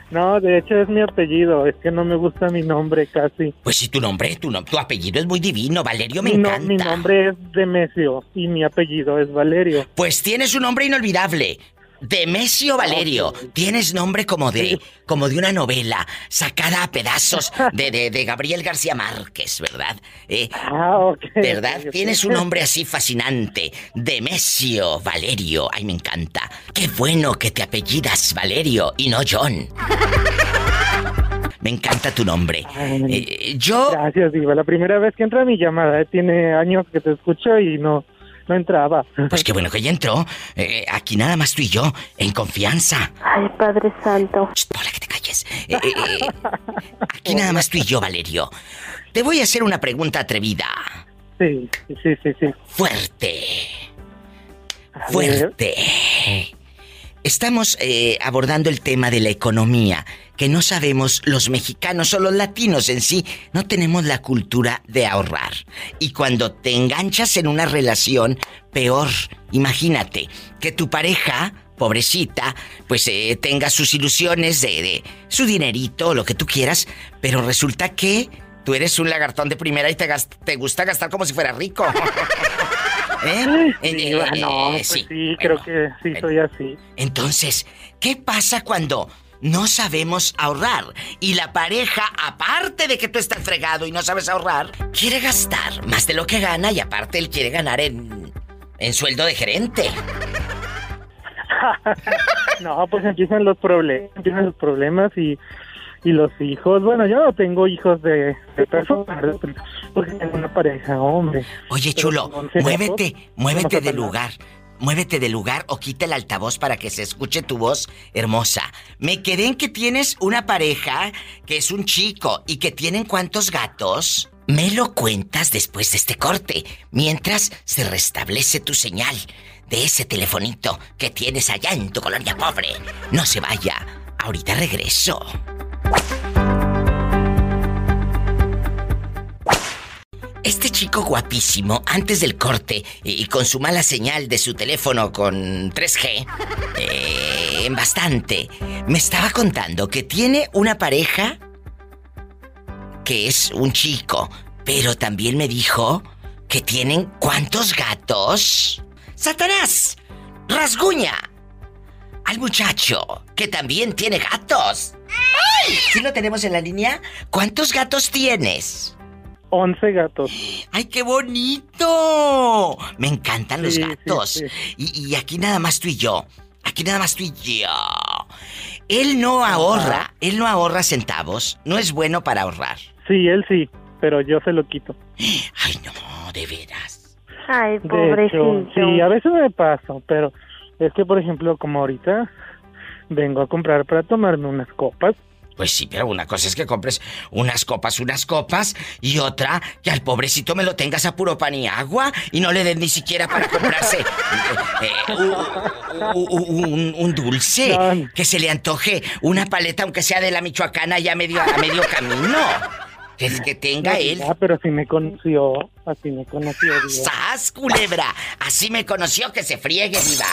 No, de hecho es mi apellido, es que no me gusta mi nombre casi. Pues si tu nombre, tu, tu apellido es muy divino, Valerio me encanta. mi nombre es Demesio y mi apellido es Valerio. Pues tienes un nombre inolvidable. Demesio Valerio, tienes nombre como de como de una novela sacada a pedazos de, de, Gabriel García Márquez, ¿verdad? Eh, ah, ok. ¿Verdad? Tienes un nombre así fascinante, Demesio Valerio. Ay, me encanta. Qué bueno que te apellidas Valerio y no John. Me encanta tu nombre. Eh, yo. Gracias, Diva. La primera vez que entra mi llamada, eh, tiene años que te escucho y no no entraba. Pues qué bueno que ya entró. Eh, aquí nada más tú y yo, en confianza. Ay, Padre Santo. hola, que te calles. Eh, eh, aquí nada más tú y yo, Valerio. Te voy a hacer una pregunta atrevida. Sí, sí, sí, sí. Fuerte. Fuerte. Estamos abordando el tema de la economía que no sabemos los mexicanos o los latinos en sí, no tenemos la cultura de ahorrar. Y cuando te enganchas en una relación, peor, imagínate, que tu pareja, pobrecita, pues eh, tenga sus ilusiones de, su dinerito, lo que tú quieras, pero resulta que tú eres un lagartón de primera y te, te gusta gastar como si fuera rico. [LAUGHS] ¿Eh? no, pues sí, creo que sí soy así. Entonces, ¿qué pasa cuando no sabemos ahorrar. Y la pareja, aparte de que tú estás fregado y no sabes ahorrar, quiere gastar más de lo que gana y aparte él quiere ganar en, en sueldo de gerente. [LAUGHS] no, pues empiezan los problemas, empiezan los problemas y, y los hijos. Bueno, yo no tengo hijos de, de personas, porque tengo una pareja, hombre. Oye, chulo, muévete, muévete de lugar. Muévete del lugar o quita el altavoz para que se escuche tu voz hermosa. Me quedé en que tienes una pareja que es un chico y que tienen cuántos gatos. Me lo cuentas después de este corte, mientras se restablece tu señal de ese telefonito que tienes allá en tu colonia pobre. No se vaya, ahorita regreso. Este chico guapísimo, antes del corte y con su mala señal de su teléfono con 3G, eh, bastante, me estaba contando que tiene una pareja que es un chico, pero también me dijo que tienen cuántos gatos. ¡Satanás! ¡Rasguña! Al muchacho que también tiene gatos. ¡Ay! ¿Sí lo tenemos en la línea? ¿Cuántos gatos tienes? 11 gatos. ¡Ay, qué bonito! Me encantan los gatos. Y, aquí nada más tú y yo. Aquí nada más tú y yo. Él no ahorra, él no ahorra centavos. No es bueno para ahorrar. Sí, él sí, pero yo se lo quito. Ay, no, de veras. Ay, pobrecito. sí, a veces me paso, pero es que, por ejemplo, como ahorita vengo a comprar para tomarme unas copas pues sí, pero una cosa es que compres unas copas, unas copas, y otra que al pobrecito me lo tengas a puro pan y agua y no le den ni siquiera para comprarse eh, eh, un, dulce, que se le antoje una paleta, aunque sea de la Michoacana, ya medio, a medio camino. Que, que tenga él. Ah, pero si me conoció, así me conoció. ¡Sas, culebra! Así me conoció que se friegue, viva.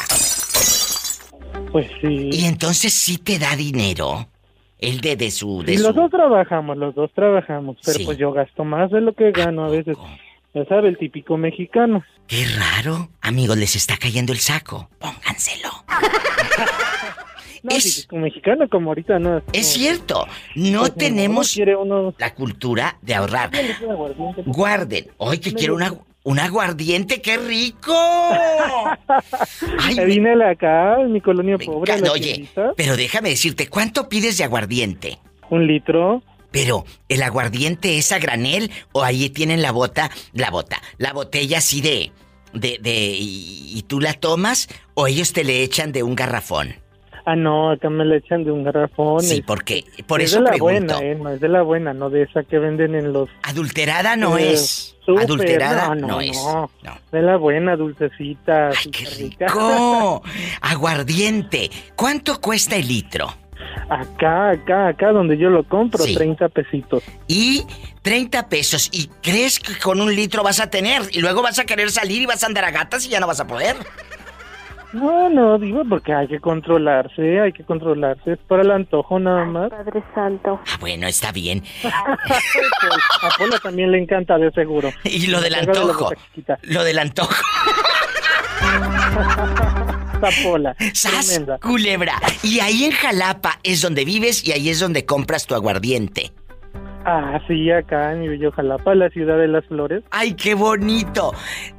Pues sí. Y entonces sí te da dinero. El de, de su... De los dos trabajamos, los dos trabajamos, pero pues yo gasto más de lo que gano a veces. Ya sabe, el típico mexicano. Qué raro. Amigos, les está cayendo el saco. Pónganselo. [LAUGHS] es como mexicano como ahorita no. Es cierto, no pues, tenemos la cultura de ahorrar. Guarden. Hoy que quiero una un aguardiente, qué rico. [LAUGHS] Ay, vine acá, en mi colonia pobre. oye, pero déjame decirte, ¿cuánto pides de aguardiente? Un litro. Pero, ¿el aguardiente es a granel o ahí tienen la bota, la bota, la botella así de, de, de, y, tú la tomas o ellos te le echan de un garrafón? Ah, no, acá me le echan de un garrafón. Sí, porque por eso de la pregunto. buena, eh, es de la buena, no de esa que venden en los... Adulterada no eh, es. Adulterada no, es. No, De la buena, dulcecita. Ay, qué rico. Aguardiente. ¿Cuánto cuesta el litro? Acá, acá, acá donde yo lo compro, 30 pesitos. Y 30 pesos. ¿Y crees que con un litro vas a tener? Y luego vas a querer salir y vas a andar a gatas y ya no vas a poder. No, no, digo porque hay que controlarse, hay que controlarse. Es para el antojo nada más. Padre Santo. Ah, bueno, está bien. [LAUGHS] a Pola también le encanta, de seguro. Y lo del antojo. Lo del antojo. [LAUGHS] Pola. ¡Sas! Culebra. Y ahí en Jalapa es donde vives y ahí es donde compras tu aguardiente. Ah, sí, acá en mi bello Jalapa, la ciudad de las flores. ¡Ay, qué bonito!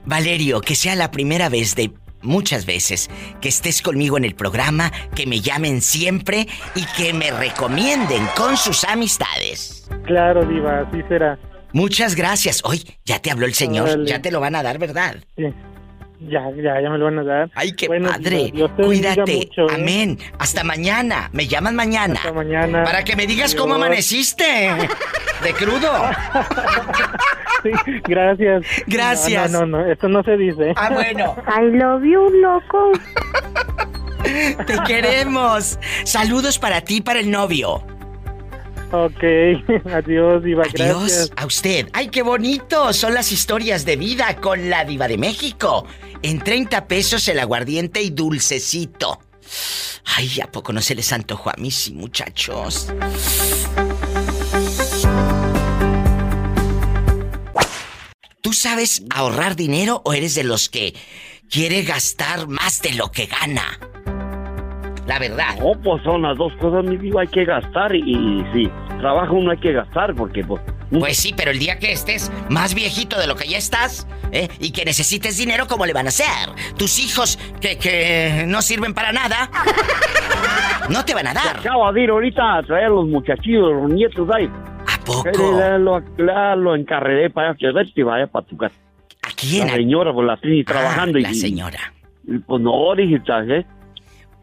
Valerio, que sea la primera vez de muchas veces que estés conmigo en el programa, que me llamen siempre y que me recomienden con sus amistades. Claro, Diva, así será. Muchas gracias. Hoy ya te habló el señor, ya te lo van a dar, ¿verdad? Sí. Ya, ya, ya me lo van a dar. Ay, qué padre. Cuídate. ¿eh? Amén. Hasta mañana. Me llaman mañana. Hasta mañana. Para que me digas cómo amaneciste. De crudo. [LAUGHS] sí, gracias. Gracias. No, no, no, esto no se dice. Ah, bueno. [LAUGHS] I love you, loco. Te queremos. Saludos para ti y para el novio. Ok, [LAUGHS] adiós, Diva, adiós a usted. ¡Ay, qué bonito! Son las historias de vida con la Diva de México. En 30 pesos el aguardiente y dulcecito. Ay, ¿a poco no se les antojó a mí, sí, muchachos? ¿Tú sabes ahorrar dinero o eres de los que quiere gastar más de lo que gana? La verdad. No, pues son las dos cosas, mi vida, hay que gastar y, y sí, trabajo uno hay que gastar porque pues... Pues sí, pero el día que estés más viejito de lo que ya estás, ¿eh? Y que necesites dinero, ¿cómo le van a hacer? Tus hijos que, que no sirven para nada, [LAUGHS] no te van a dar. Acabo de ir ahorita a traer a los muchachitos, los nietos ahí. ¿A poco? Lo, lo encarré para que y vaya para tu casa. ¿A quién? La señora, pues la estoy trabajando. Ah, la señora. Y, pues no, dije, ¿eh?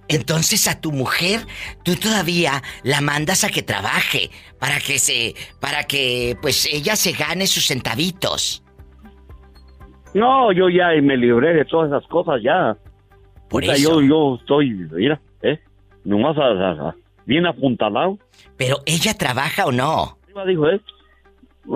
Entonces a tu mujer tú todavía la mandas a que trabaje para que se para que pues ella se gane sus centavitos. No, yo ya me libré de todas esas cosas ya. Por eso. Yo, yo estoy, mira, ¿eh? Nomás bien apuntalado. Pero ella trabaja o no? Dijo, ¿eh?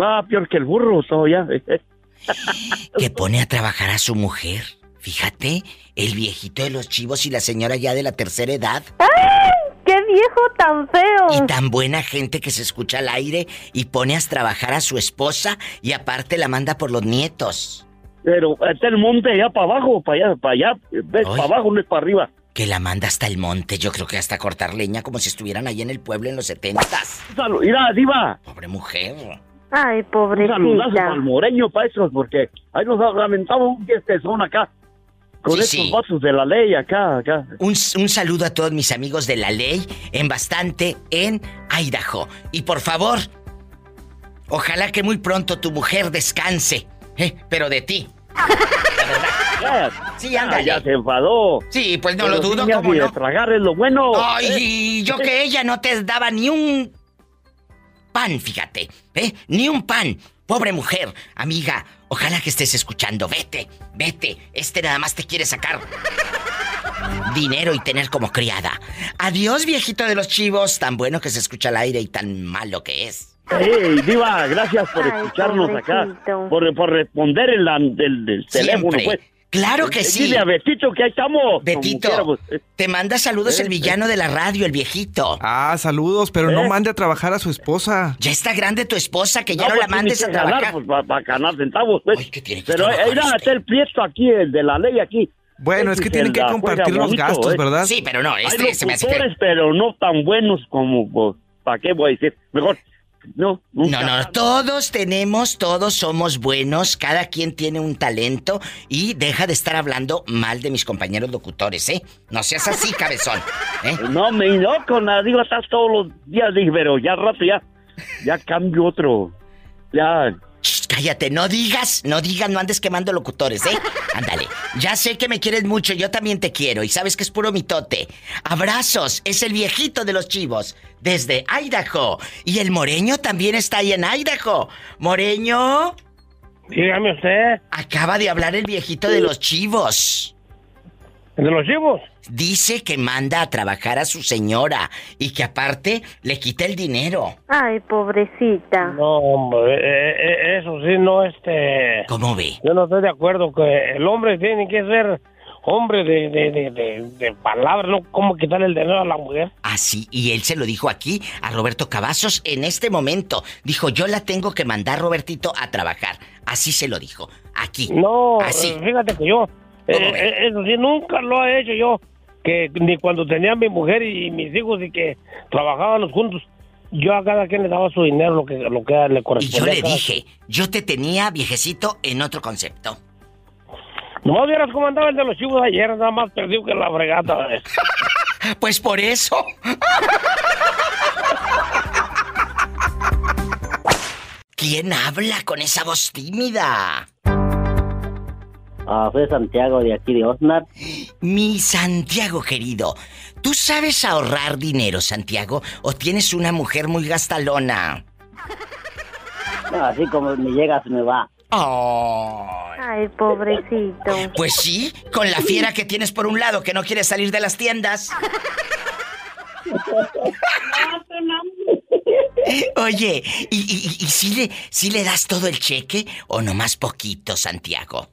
Ah, peor que el burro, todo ya. ¿eh? [LAUGHS] que pone a trabajar a su mujer. Fíjate, el viejito de los chivos y la señora ya de la tercera edad. ¡Ay! ¡Qué viejo tan feo! Y tan buena gente que se escucha al aire y pone a trabajar a su esposa y aparte la manda por los nietos. Pero está el monte allá para abajo, para allá, para allá. ¿Ves? Para abajo, no es para arriba. Que la manda hasta el monte, yo creo que hasta cortar leña como si estuvieran ahí en el pueblo en los setentas. Mira, diva. Pobre mujer. Ay, pobrecita. Un saludazo al moreño, porque ahí nos lamentamos un son acá. Con estos votos de la ley acá, acá. Un, un, saludo a todos mis amigos de la ley en bastante en Idaho. Y por favor, ojalá que muy pronto tu mujer descanse, ¿eh? pero de ti. Sí, anda. ya se enfadó. Sí, pues no lo dudo, ¿cómo no? tragar es lo bueno. Ay, ¿eh? yo que ella no te daba ni un pan, fíjate, ¿eh? Ni un pan. Pobre mujer, amiga, ojalá que estés escuchando. Vete, vete. Este nada más te quiere sacar dinero y tener como criada. Adiós, viejito de los chivos, tan bueno que se escucha al aire y tan malo que es. Hey, Diva, gracias por escucharnos acá. Por, por responder el, del teléfono, pues. Claro que sí. Dile a Betito que ahí estamos. Betito, pues. te manda saludos el villano de la radio, el viejito. Ah, saludos, pero no ¿Eh? mande a trabajar a su esposa. Ya está grande tu esposa, que ya no, la pues, mandes a trabajar. pues, para, ganar centavos, pues. Ay, ¿qué tiene que pero ahí está el prieto aquí, el de la ley aquí. Bueno, es que tienen que compartir los gastos, ¿eh? ¿verdad? Sí, pero no, este Hay se me hace que... pero no tan buenos como, pues, ¿para qué voy a decir? Mejor, no. No, no, todos tenemos, todos somos buenos, cada quien tiene un talento y deja de estar hablando mal de mis compañeros locutores, ¿eh? No seas así, cabezón. ¿eh? [LAUGHS] No, me loco, nada, digo, estás todos los días, dije, pero ya rato, ya, ya cambio otro, ya cállate, no digas, no digas, no andes quemando locutores, ¿eh? [LAUGHS] Ándale. Ya sé que me quieres mucho, yo también te quiero y sabes que es puro mitote. Abrazos, es el viejito de los chivos, desde Idaho. Y el moreño también está ahí en Idaho. Moreño. Dígame usted. Acaba de hablar el viejito de los chivos. ¿De los chivos? Dice que manda a trabajar a su señora y que aparte le quita el dinero. Ay, pobrecita. No, hombre, eh, eh, eso sí, no, este... ¿Cómo ve? Yo no estoy de acuerdo que el hombre tiene que ser hombre de, de, de, de, palabras, ¿no? ¿Cómo quitarle el dinero a la mujer? Ah, sí, y él se lo dijo aquí a Roberto Cavazos en este momento. Dijo, yo la tengo que mandar, Robertito, a trabajar. Así se lo dijo, aquí. No, así. fíjate que yo eh, eh, eso sí, nunca lo he hecho yo. Que ni cuando tenía mi mujer y mis hijos y que trabajábamos juntos, yo a cada quien le daba su dinero, lo que, lo que le correspondía. Y yo le dije, yo te tenía, viejecito, en otro concepto. No vieras cómo andaba el de los chivos ayer, nada más perdido que la fregata. [LAUGHS] pues por eso. [LAUGHS] ¿Quién habla con esa voz tímida? Ah, fue Santiago de aquí de Osnar. Mi Santiago querido, ¿tú sabes ahorrar dinero, Santiago? ¿O tienes una mujer muy gastalona? así como me llega, se me va. Ay, pobrecito. Pues sí, con la fiera que tienes por un lado que no quiere salir de las tiendas. Oye, ¿y, y, si, le, si le das todo el cheque o nomás poquito, Santiago?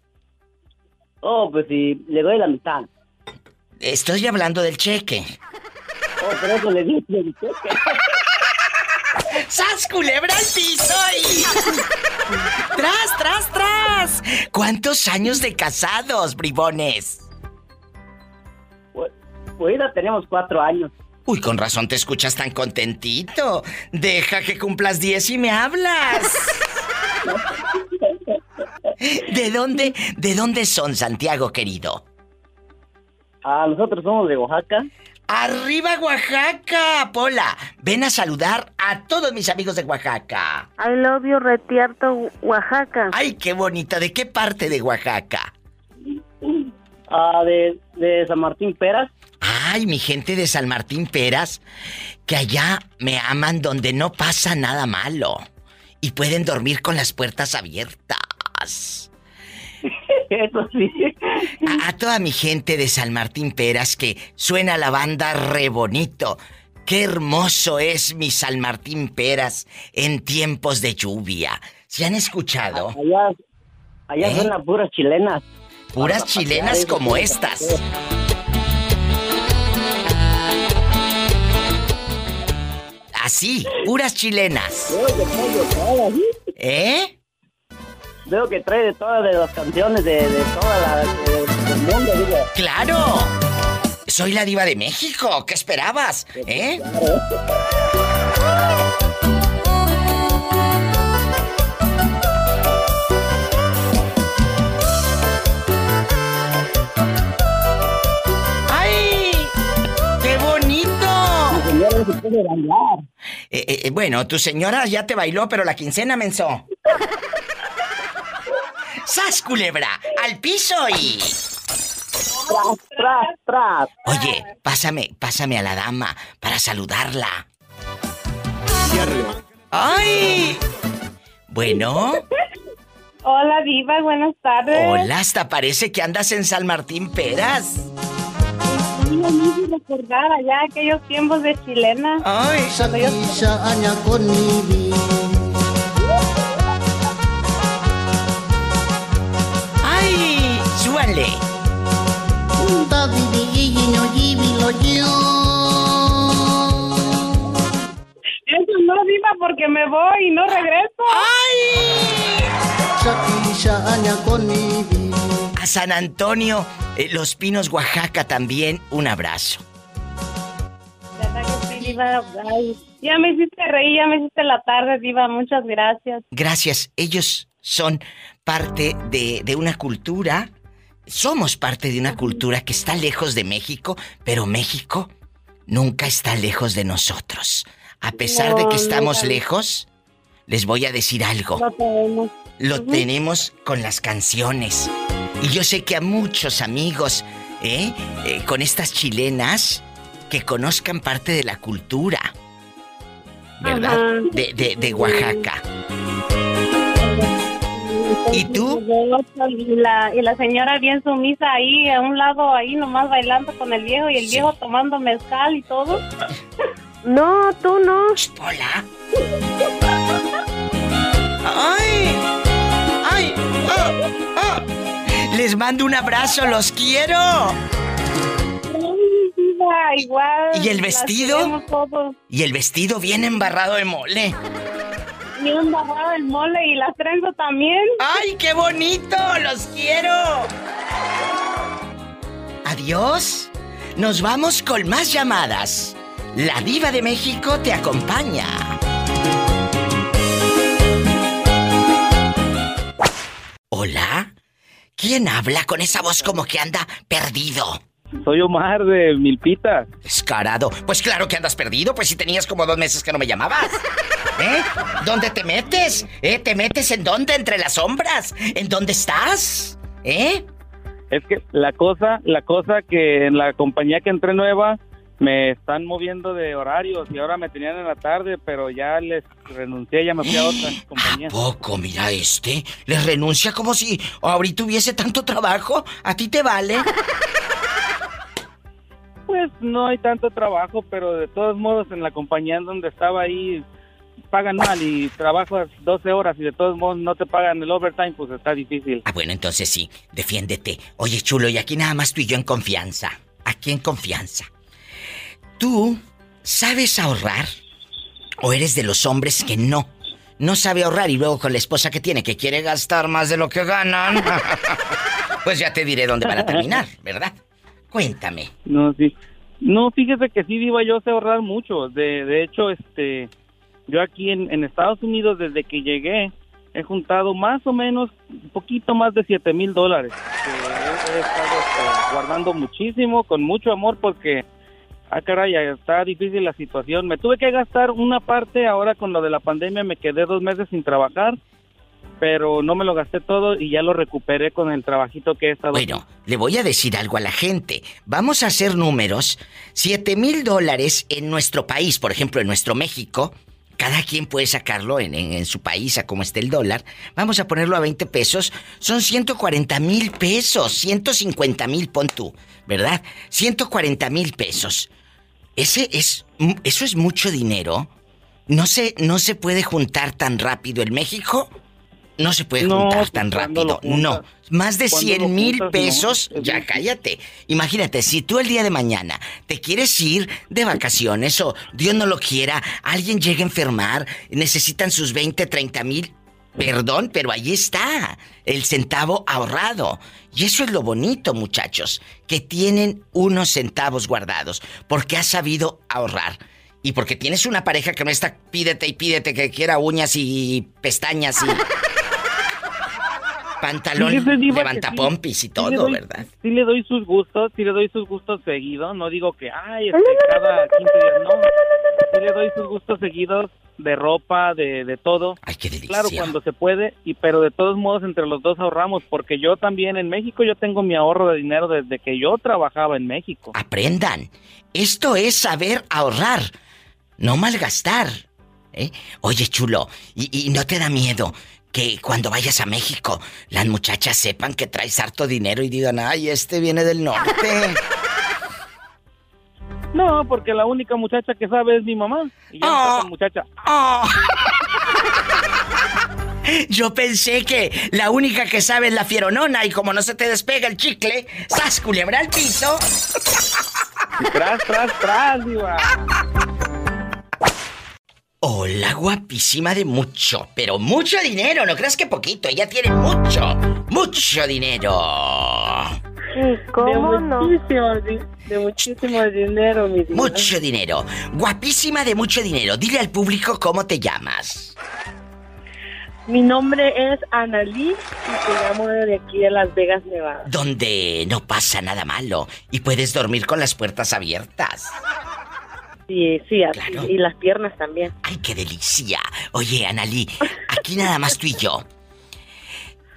Oh, pues si le doy la mitad. Estoy hablando del cheque. Oh, pero eso le di el cheque. [LAUGHS] ¡Sas, culebra al piso y... ¡Tras, tras, tras! ¿Cuántos años de casados, bribones? Pues, pues ya tenemos cuatro años. Uy, con razón te escuchas tan contentito. Deja que cumplas diez y me hablas. [LAUGHS] [LAUGHS] ¿De dónde, de dónde son, Santiago, querido? Ah, nosotros somos de Oaxaca. ¡Arriba, Oaxaca! Pola, ven a saludar a todos mis amigos de Oaxaca. I love you, Retierto, Oaxaca. ¡Ay, qué bonita! ¿De qué parte de Oaxaca? Ah, de, de San Martín Peras. Ay, mi gente de San Martín Peras, que allá me aman donde no pasa nada malo. Y pueden dormir con las puertas abiertas. [LAUGHS] Eso sí. A, toda mi gente de San Martín Peras que suena la banda re bonito. Qué hermoso es mi San Martín Peras en tiempos de lluvia. ¿Se han escuchado? Allá, allá ¿Eh? son las puras chilenas. Puras chilenas como estas. Así, puras chilenas. ¿Eh? Veo que trae de todas las canciones de, de toda la, del mundo, digo. ¡Claro! Soy la diva de México. ¿Qué esperabas? ¿Eh? ¡Ay! Bailar. Eh, eh, bueno, tu señora ya te bailó, pero la quincena mensó. [LAUGHS] ¡Sas, culebra! ¡Al piso y... Tras, tras, tras. Oye, pásame, pásame a la dama para saludarla. ¡Ay! Bueno. Hola, Diva, buenas tardes. Hola, hasta parece que andas en San Martín Peras. Sí, me recordar allá aquellos tiempos de chilena. Ay, súbanle. Eso no, viva porque me voy y no regreso. ¡Ay! A San Antonio, eh, Los Pinos, Oaxaca también, un abrazo. ya me hiciste reír, ya me hiciste la tarde, Diva. Muchas gracias. Gracias. Ellos son parte de, de una cultura. Somos parte de una cultura que está lejos de México, pero México nunca está lejos de nosotros. A pesar de que estamos lejos, les voy a decir algo. Lo tenemos. con las canciones. Y yo sé que a muchos amigos, ¿eh? ¿eh? con estas chilenas, que conozcan parte de la cultura, ¿verdad? De, de, Oaxaca. ¿Y tú? Y la, y la señora bien sumisa ahí, a un lado, ahí nomás bailando con el viejo y el viejo tomando mezcal y todo. No, tú no. Hola. ¡Ay! ¡Ay! ¡Oh! ¡Oh! Les mando un abrazo, los quiero. Igual. ¿Y el vestido? Y el vestido bien embarrado de mole. Bien embarrado de mole y las trenzas también. ¡Ay, qué bonito! ¡Los quiero! Adiós. Nos vamos con más llamadas. La diva de México te acompaña. Hola. ¿Quién habla con esa voz como que anda perdido? Soy Omar de Milpita. Descarado. Pues claro que andas perdido, pues si tenías como dos meses que no me llamabas. ¿Eh? ¿Dónde te metes? ¿Eh? ¿Te metes en dónde? ¿Entre las sombras? ¿En dónde estás? ¿Eh? Es que la cosa, la cosa que en la compañía que entré nueva, me están moviendo de horarios y ahora me tenían en la tarde, pero ya les renuncié, ya me fui a otra compañía. ¿A poco? Mira este, les renuncia como si ahorita hubiese tanto trabajo. ¿A ti te vale? Pues no hay tanto trabajo, pero de todos modos en la compañía en donde estaba ahí pagan mal y trabajas 12 horas y de todos modos no te pagan el overtime, pues está difícil. Ah, bueno, entonces sí, defiéndete. Oye, chulo, y aquí nada más tú y yo en confianza. Aquí en confianza. ¿Tú sabes ahorrar? ¿O eres de los hombres que no? No sabe ahorrar y luego con la esposa que tiene que quiere gastar más de lo que ganan. [LAUGHS] pues ya te diré dónde van a terminar, ¿verdad? Cuéntame. No, sí. No, fíjese que sí, Diva, yo sé ahorrar mucho. De, de hecho, este, yo aquí en, Estados Unidos, desde que llegué, he juntado más o menos un poquito más de 7 mil dólares. he, estado este, guardando muchísimo, con mucho amor, porque ah, caray, está difícil la situación. Me tuve que gastar una parte, ahora con lo de la pandemia me quedé dos meses sin trabajar, pero no me lo gasté todo y ya lo recuperé con el trabajito que he estado. Bueno, le voy a decir algo a la gente. Vamos a hacer números. Siete mil dólares en nuestro país, por ejemplo, en nuestro México. Cada quien puede sacarlo en, en, su país a cómo esté el dólar. Vamos a ponerlo a 20 pesos. Son 140 mil pesos. 150 mil, pon tú, ¿verdad? 140 mil pesos. Ese es, eso es mucho dinero. No se, no se puede juntar tan rápido. En México no se puede juntar tan rápido. No. Más de 100 mil pesos. ya cállate. Imagínate, si tú el día de mañana te quieres ir de vacaciones o Dios no lo quiera, alguien llega a enfermar, necesitan sus 20, 30 mil. Perdón, pero ahí está, el centavo ahorrado. Y eso es lo bonito, muchachos, que tienen unos centavos guardados, porque has sabido ahorrar. Y porque tienes una pareja que no está pídete y pídete que quiera uñas y pestañas y [LAUGHS] pantalón levanta pompis y todo, ¿verdad? Sí le doy sus gustos, sí le doy sus gustos seguidos, no digo que ay, este, [LAUGHS] cada 15 días no. Sí le doy sus gustos seguidos de ropa, de, de todo. Ay, qué delicia. Claro, cuando se puede, y pero de todos modos entre los dos ahorramos, porque yo también en México yo tengo mi ahorro de dinero desde que yo trabajaba en México. Aprendan. Esto es saber ahorrar, no malgastar. ¿eh? Oye, chulo, ¿y, ¿y no te da miedo que cuando vayas a México las muchachas sepan que traes harto dinero y digan, ay, este viene del norte? [LAUGHS] No, porque la única muchacha que sabe es mi mamá. Y yo oh, muchacha. Oh. [LAUGHS] Yo pensé que la única que sabe es la fieronona y como no se te despega el chicle, ¡sas culebra al piso! tras, tras, tras, diva. Hola, guapísima de mucho, pero mucho dinero, no creas que poquito, ella tiene mucho, mucho dinero. ¿Cómo de muchísimo, de muchísimo dinero, mi. Mucho dinero. Guapísima de mucho dinero. Dile al público cómo te llamas. Mi nombre es Analí y te llamo de aquí de Las Vegas, Nevada. Donde no pasa nada malo y puedes dormir con las puertas abiertas. Sí, sí, claro. y las piernas también. ¡Ay, qué delicia! Oye, Analí, aquí nada más tú y yo.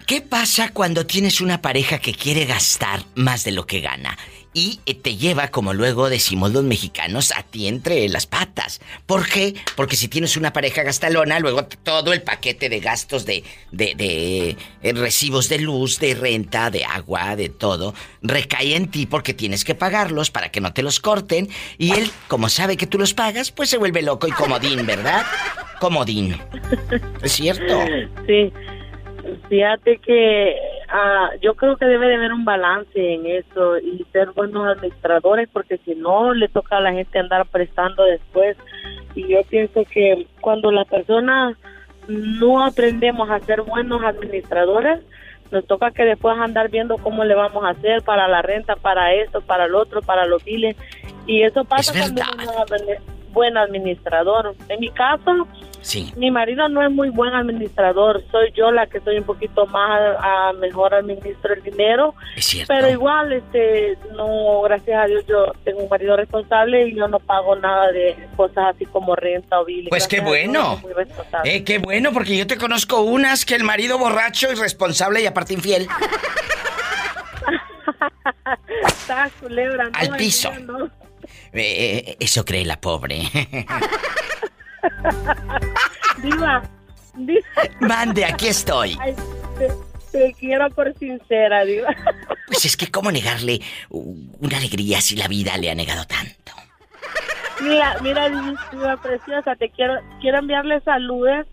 ¿Qué pasa cuando tienes una pareja que quiere gastar más de lo que gana? Y eh, te lleva, como luego decimos los mexicanos, a ti entre las patas. ¿Por qué? Porque si tienes una pareja gastalona, luego todo el paquete de gastos de, de, de, eh, recibos de luz, de renta, de agua, de todo, recae en ti porque tienes que pagarlos para que no te los corten. Y él, como sabe que tú los pagas, pues se vuelve loco y comodín, ¿verdad? Comodín. ¿Es cierto? Sí. Fíjate que ah, yo creo que debe de haber un balance en eso y ser buenos administradores porque si no le toca a la gente andar prestando después. Y yo pienso que cuando las personas no aprendemos a ser buenos administradores nos toca que después andar viendo cómo le vamos a hacer para la renta, para esto, para el otro, para los biles. Y eso pasa cuando uno es buen administrador. En mi caso, mi marido no es muy buen administrador, soy yo la que soy un poquito más a, mejor administro el dinero. Pero igual, este, no, gracias a Dios yo tengo un marido responsable y yo no pago nada de cosas así como renta o bill. Pues qué bueno. Eh, qué bueno, porque yo te conozco unas que el marido borracho, irresponsable y aparte infiel. [LAUGHS] Está culebra, Al piso. Eh, eso cree la pobre. [LAUGHS] Diva, Mande, aquí estoy. te, quiero por sincera, Diva. Pues es que cómo negarle una alegría si la vida le ha negado tanto. Mira, mira, Diva preciosa, te quiero, quiero enviarle saludos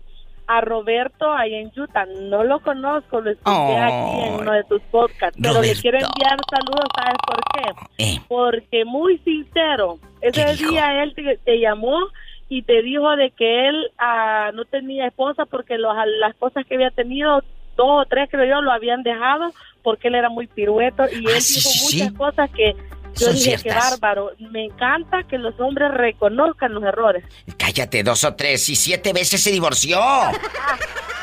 a Roberto ahí en Utah. No lo conozco, lo escuché aquí en uno de tus podcasts, pero le quiero enviar saludos, ¿sabes por qué? Eh. Porque muy sincero, ese día él te, llamó y te dijo de que él ah, no tenía esposa porque las cosas que había tenido, dos o tres creo yo, lo habían dejado porque él era muy pirueto y él ah, dijo muchas cosas que yo dije, qué bárbaro. Me encanta que los hombres reconozcan los errores. Cállate, dos o tres. Y siete veces se divorció.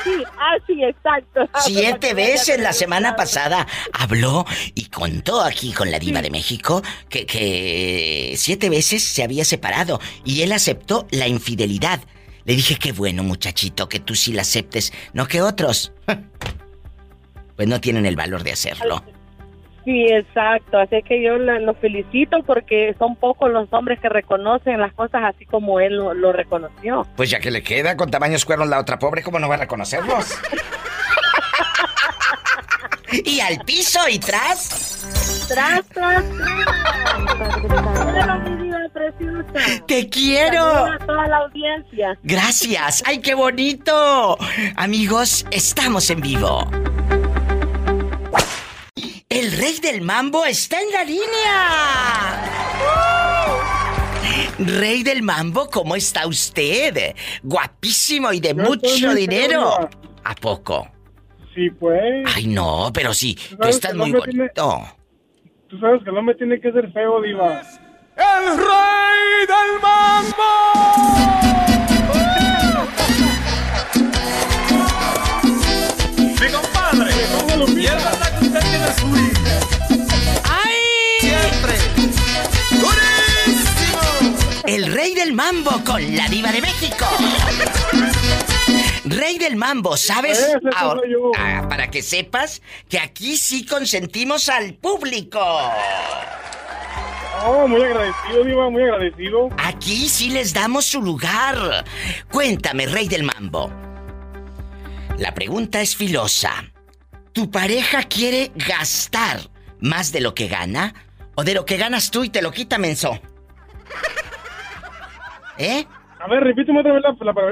sí, ah, sí, exacto. [LAUGHS] Siete veces la semana pasada habló y contó aquí con la diva de México que, que siete veces se había separado y él aceptó la infidelidad. Le dije, qué bueno, muchachito, que tú sí la aceptes, no que otros. [LAUGHS] Pues no tienen el valor de hacerlo. Sí, exacto. Así que yo lo, felicito porque son pocos los hombres que reconocen las cosas así como él lo, reconoció. Pues ya que le queda con tamaños cuernos la otra pobre, ¿cómo no va a reconocerlos? [LAUGHS] y al piso y tras. Tras, tras, tras. Te quiero. a toda la audiencia. Gracias. Ay, qué bonito. Amigos, estamos en vivo. El rey del mambo está en la línea. Rey del mambo, ¿cómo está usted? Guapísimo y de mucho dinero. ¿A poco? Sí, pues. Ay, no, pero sí, tú, estás muy bonito. Tú sabes que no me tiene que ser feo, Diva. ¡El rey del mambo! ¡Ay! Siempre. El rey del mambo con la diva de México. Rey del mambo, ¿sabes? Ah, para que sepas que aquí sí consentimos al público. Oh, muy agradecido, Diva, muy agradecido. Aquí sí les damos su lugar. Cuéntame, Rey del Mambo. La pregunta es filosa. ¿Tu pareja quiere gastar más de lo que gana? ¿O de lo que ganas tú y te lo quita, menso? ¿Eh? A ver, repíteme otra vez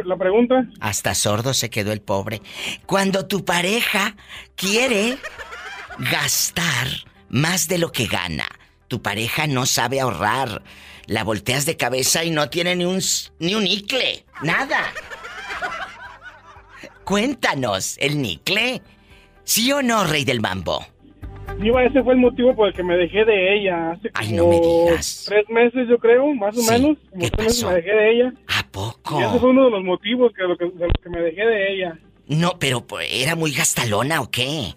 la, pregunta. Hasta sordo se quedó el pobre. Cuando tu pareja quiere gastar más de lo que gana, tu pareja no sabe ahorrar. La volteas de cabeza y no tiene ni un ni un nicle, nada. Cuéntanos, ¿el nicle? ¿Sí o no, rey del mambo? Diva, ese fue el motivo por el que me dejé de ella. Hace Ay, no me digas. tres meses, yo creo, más o menos. Como ¿Qué tres meses me dejé de ella. ¿A poco? Y ese fue uno de los motivos que, de, lo que, de los que me dejé de ella. No, pero pues, ¿era muy gastalona o qué?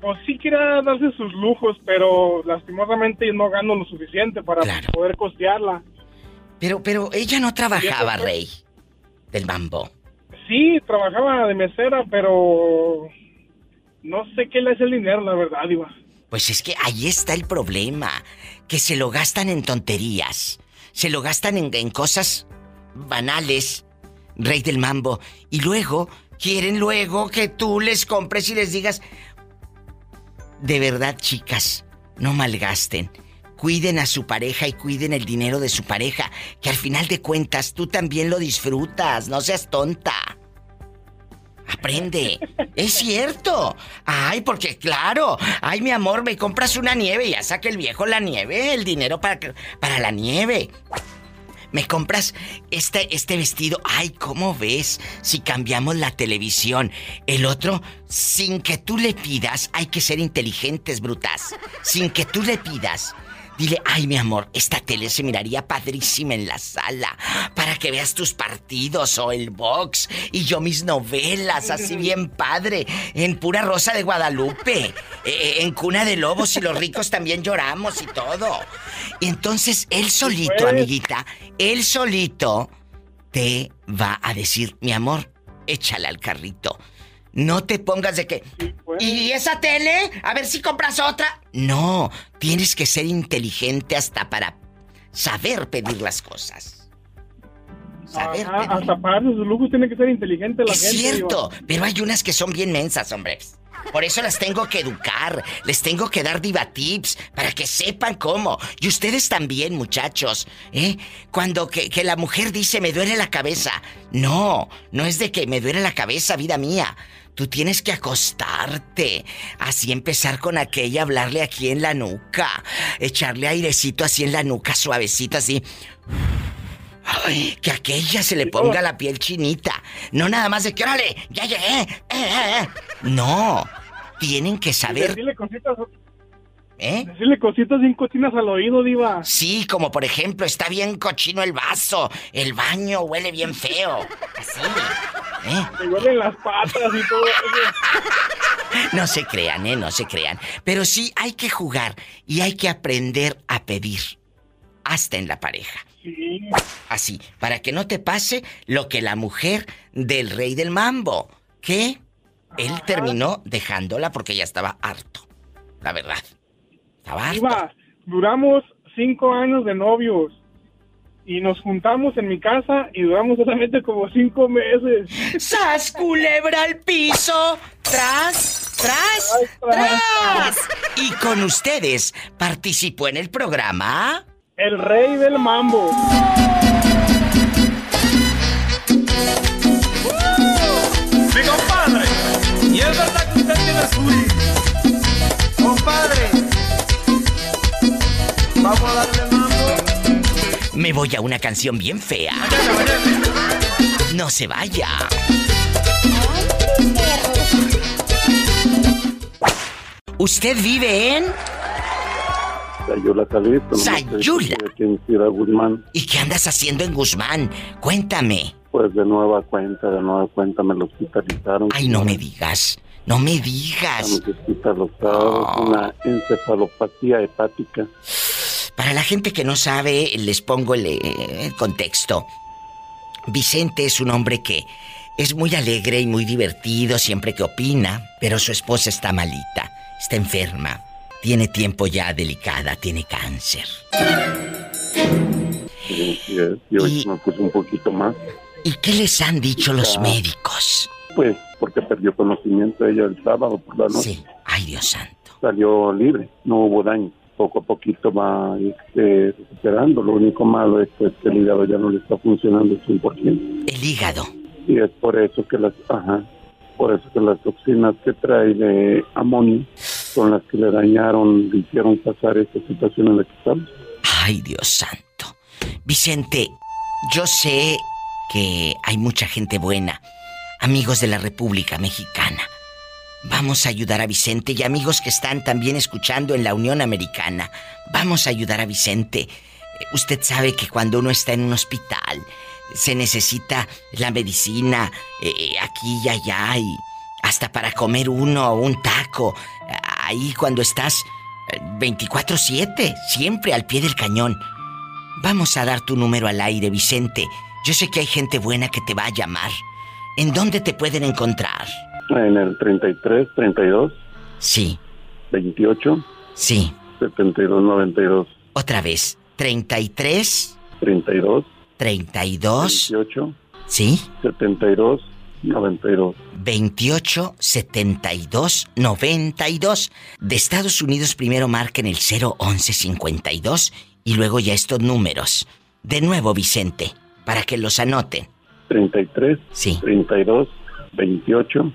Pues sí quería darse sus lujos, pero lastimosamente no gano lo suficiente para poder costearla. Pero, pero ella no trabajaba, rey del mambo. Sí, trabajaba de mesera, pero no sé qué le hace el dinero, la verdad, Diva. Pues es que ahí está el problema, que se lo gastan en tonterías, se lo gastan en, en cosas banales, rey del mambo, y luego quieren luego que tú les compres y les digas, de verdad chicas, no malgasten, cuiden a su pareja y cuiden el dinero de su pareja, que al final de cuentas tú también lo disfrutas, no seas tonta. Aprende. Es cierto. Ay, porque claro. Ay, mi amor, me compras una nieve ya saca el viejo la nieve, el dinero para, para la nieve. Me compras este, este vestido. Ay, ¿cómo ves? Si cambiamos la televisión. El otro, sin que tú le pidas, hay que ser inteligentes, brutas. Sin que tú le pidas. Dile, ay mi amor, esta tele se miraría padrísima en la sala para que veas tus partidos o el box y yo mis novelas, así bien padre, en pura rosa de Guadalupe, eh, en cuna de lobos y los ricos también lloramos y todo. Y entonces él solito, Pues. amiguita, él solito te va a decir, mi amor, échala al carrito. No te pongas de que... ¿Y esa tele? A ver si compras otra. No, tienes que ser inteligente hasta para saber pedir las cosas. Saber Ajá, hasta pagarse sus lujos tiene que ser inteligente la es gente. cierto, pero hay unas que son bien mensas, hombres. Por eso las tengo que educar, les tengo que dar diva tips para que sepan cómo. Y ustedes también, muchachos, ¿eh? Cuando que, que la mujer dice me duele la cabeza. No, no es de que me duele la cabeza, vida mía. Tú tienes que acostarte, así empezar con aquella, hablarle aquí en la nuca, echarle airecito así en la nuca, suavecito así. Que aquella se le ponga la piel chinita. No nada más de que, órale, ya llegué. eh, eh, eh". No, tienen que saber. Decirle cositas, ¿Eh? decirle cositas bien cochinas al oído, Diva. Sí, como por ejemplo, está bien cochino el vaso, el baño huele bien feo. Así. ¿Eh? Me huelen las patas y todo eso. [LAUGHS] No se crean, ¿eh? No se crean. Pero sí hay que jugar y hay que aprender a pedir. Hasta en la pareja. Sí. Así, para que no te pase lo que la mujer del rey del mambo, que él terminó dejándola porque ya estaba harto. La verdad. Diva, duramos cinco años de novios. Y nos juntamos en mi casa y duramos solamente como cinco meses. ¡Sas, culebra al piso! ¡Tras, tras, tras! Y con ustedes participó en el programa. El rey del mambo. Mi compadre, y es verdad que usted tiene su Compadre, vamos a darle mambo. Me voy a una canción bien fea. No se vaya. ¿Usted vive en? Sayula Calixto. Sayula. Aquí en Ciudad Guzmán. ¿Y qué andas haciendo en Guzmán? Cuéntame. Pues de nueva cuenta, de nueva cuenta me lo hospitalizaron. Ay, no me digas. No me digas. Estamos hospitalizados, una encefalopatía hepática. Para la gente que no sabe, les pongo el, eh, el contexto. Vicente es un hombre que es muy alegre y muy divertido siempre que opina, pero su esposa está malita, está enferma, tiene tiempo ya delicada, tiene cáncer. Y, hoy me puse un poquito más. ¿Y qué les han dicho los Ya. médicos? Pues porque perdió conocimiento ella el sábado por la noche. Sí. Ay, Dios santo. Salió libre, no hubo daño. Poco a poquito va este, recuperando. Lo único malo es pues, que el hígado ya no le está funcionando al 100%. El hígado. Y es por eso que las, ajá, por eso que las toxinas que trae de amonio con las que le dañaron, le hicieron pasar esta situación en la que estamos. Ay, Dios santo. Vicente, yo sé que hay mucha gente buena, amigos de la República Mexicana. Vamos a ayudar a Vicente y amigos que están también escuchando en la Unión Americana. Vamos a ayudar a Vicente. Usted sabe que cuando uno está en un hospital se necesita la medicina eh, aquí y allá y hasta para comer uno o un taco. Ahí cuando estás 24/7, eh, siempre al pie del cañón. Vamos a dar tu número al aire, Vicente. Yo sé que hay gente buena que te va a llamar. ¿En dónde te pueden encontrar? En el 33, 32. Sí. 28. Sí. 72, 92. Otra vez. 33. 32. 32. 28. Sí. 72. 92. 28 72 92. De Estados Unidos primero marquen el 011 52 y luego ya estos números. De nuevo, Vicente, para que los anoten. 33. Sí. 32 28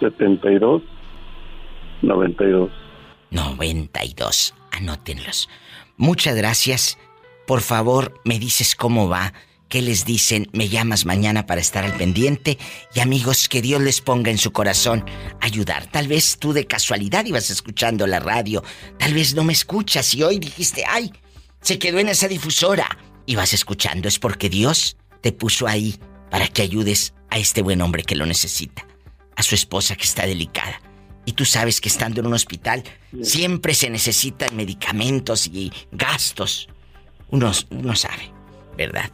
72 92. 92. Anótenlos. Muchas gracias. Por favor, me dices cómo va, qué les dicen, me llamas mañana para estar al pendiente y amigos, que Dios les ponga en su corazón ayudar. Tal vez tú de casualidad ibas escuchando la radio, tal vez no me escuchas y hoy dijiste, ay, se quedó en esa difusora. Y vas escuchando, es porque Dios te puso ahí para que ayudes a este buen hombre que lo necesita, a su esposa que está delicada. Y tú sabes que estando en un hospital siempre se necesitan medicamentos y gastos. Uno, uno sabe, ¿verdad?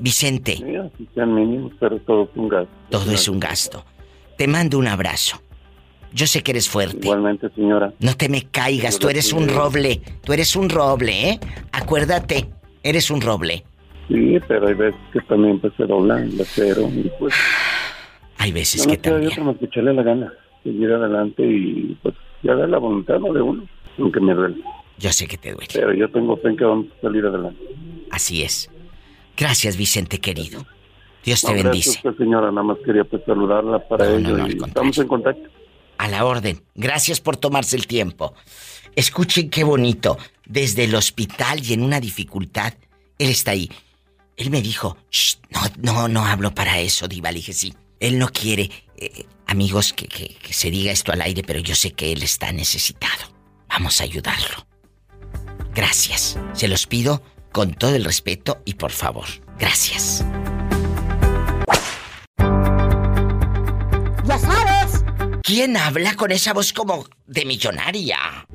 Vicente. pero todo es un gasto. Todo es un gasto. Te mando un abrazo. Yo sé que eres fuerte. Igualmente, señora. No te me caigas, tú eres un roble. Tú eres un roble, ¿eh? Acuérdate, eres un roble. Sí, pero hay veces que también empecé a doblar el acero y pues... Hay veces que también... Yo como que echarle la gana, seguir adelante y pues ya da la voluntad de uno, aunque me duele. Yo sé que te duele. Pero yo tengo fe en que vamos a salir adelante. Así es. Gracias, Vicente querido. Dios te bendice. Gracias, señora. Nada más quería pues saludarla para ello. y estamos en contacto. A la orden. Gracias por tomarse el tiempo. Escuchen qué bonito. Desde el hospital y en una dificultad, él está ahí. Él me dijo, no, no, no hablo para eso, Diva. Le dije, sí. Él no quiere, eh, amigos, que, que, se diga esto al aire, pero yo sé que él está necesitado. Vamos a ayudarlo. Gracias. Se los pido con todo el respeto y por favor. Gracias. Ya sabes. ¿Quién habla con esa voz como de millonaria?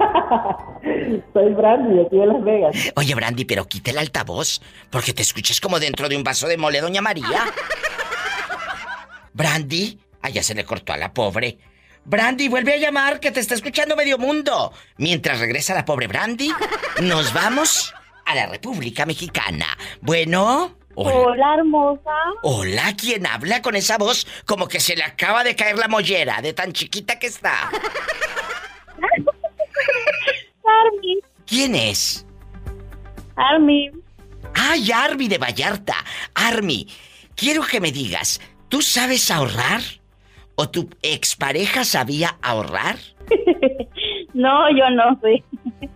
[LAUGHS] Soy Brandy, aquí de Las Vegas. Oye, Brandy, pero quita el altavoz, porque te escuchas como dentro de un vaso de mole, Doña María. Brandy, allá se le cortó a la pobre. Brandy, vuelve a llamar, que te está escuchando medio mundo. Mientras regresa la pobre Brandy, nos vamos a la República Mexicana. Bueno. Hola. hola. hermosa. Hola, ¿quién habla con esa voz como que se le acaba de caer la mollera de tan chiquita que está? Army. ¿Quién es? Army. Ay, Army de Vallarta. Army, quiero que me digas, ¿tú sabes ahorrar? ¿O tu expareja sabía ahorrar? [LAUGHS] no, yo no sé.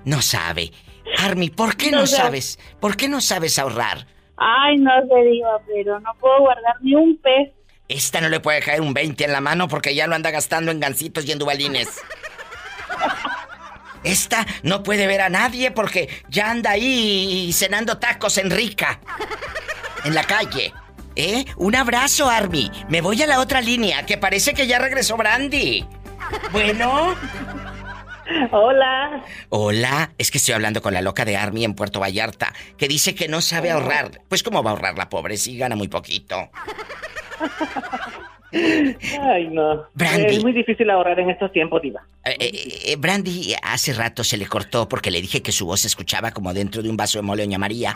No sabe. Army, ¿por qué no, sabes? ¿Por qué no sabes ahorrar? Ay, no sé, Diva, pero no puedo guardar ni un pez. Esta no le puede caer un 20 en la mano porque ya lo anda gastando en gancitos y en dubalines. [LAUGHS] Esta no puede ver a nadie porque ya anda ahí cenando tacos en rica. En la calle. ¿Eh? Un abrazo, Army. Me voy a la otra línea, que parece que ya regresó Brandy. Bueno. Hola. Hola. Es que estoy hablando con la loca de Army en Puerto Vallarta, que dice que no sabe ahorrar. Pues, ¿cómo va a ahorrar la pobre si gana muy poquito? Ay, no. Es muy difícil ahorrar en estos tiempos, Diva. Eh, eh, eh, Brandy hace rato se le cortó porque le dije que su voz se escuchaba como dentro de un vaso de mole, doña María.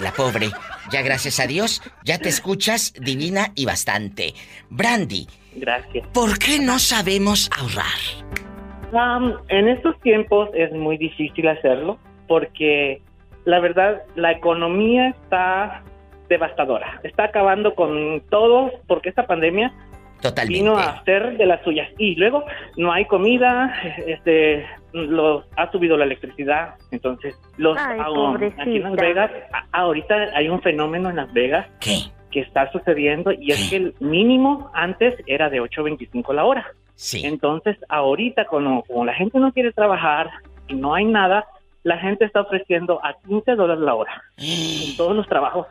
La pobre. Ya gracias a Dios, ya te escuchas divina y bastante. Brandy. Gracias. ¿Por qué no sabemos ahorrar? en estos tiempos es muy difícil hacerlo porque la verdad la economía está devastadora. Está acabando con todos porque esta pandemia Totalmente. Vino a hacer de las suyas. Y luego no hay comida, este, los, ha subido la electricidad. Entonces, los Ay, aquí en Las. Vegas, a- ahorita hay un fenómeno en Las Vegas que está sucediendo y es que el mínimo antes era de 8.25 la hora. Entonces, ahorita como, como la gente no quiere trabajar y no hay nada, la gente está ofreciendo a 15 dólares la hora en [GASPS] todos los trabajos.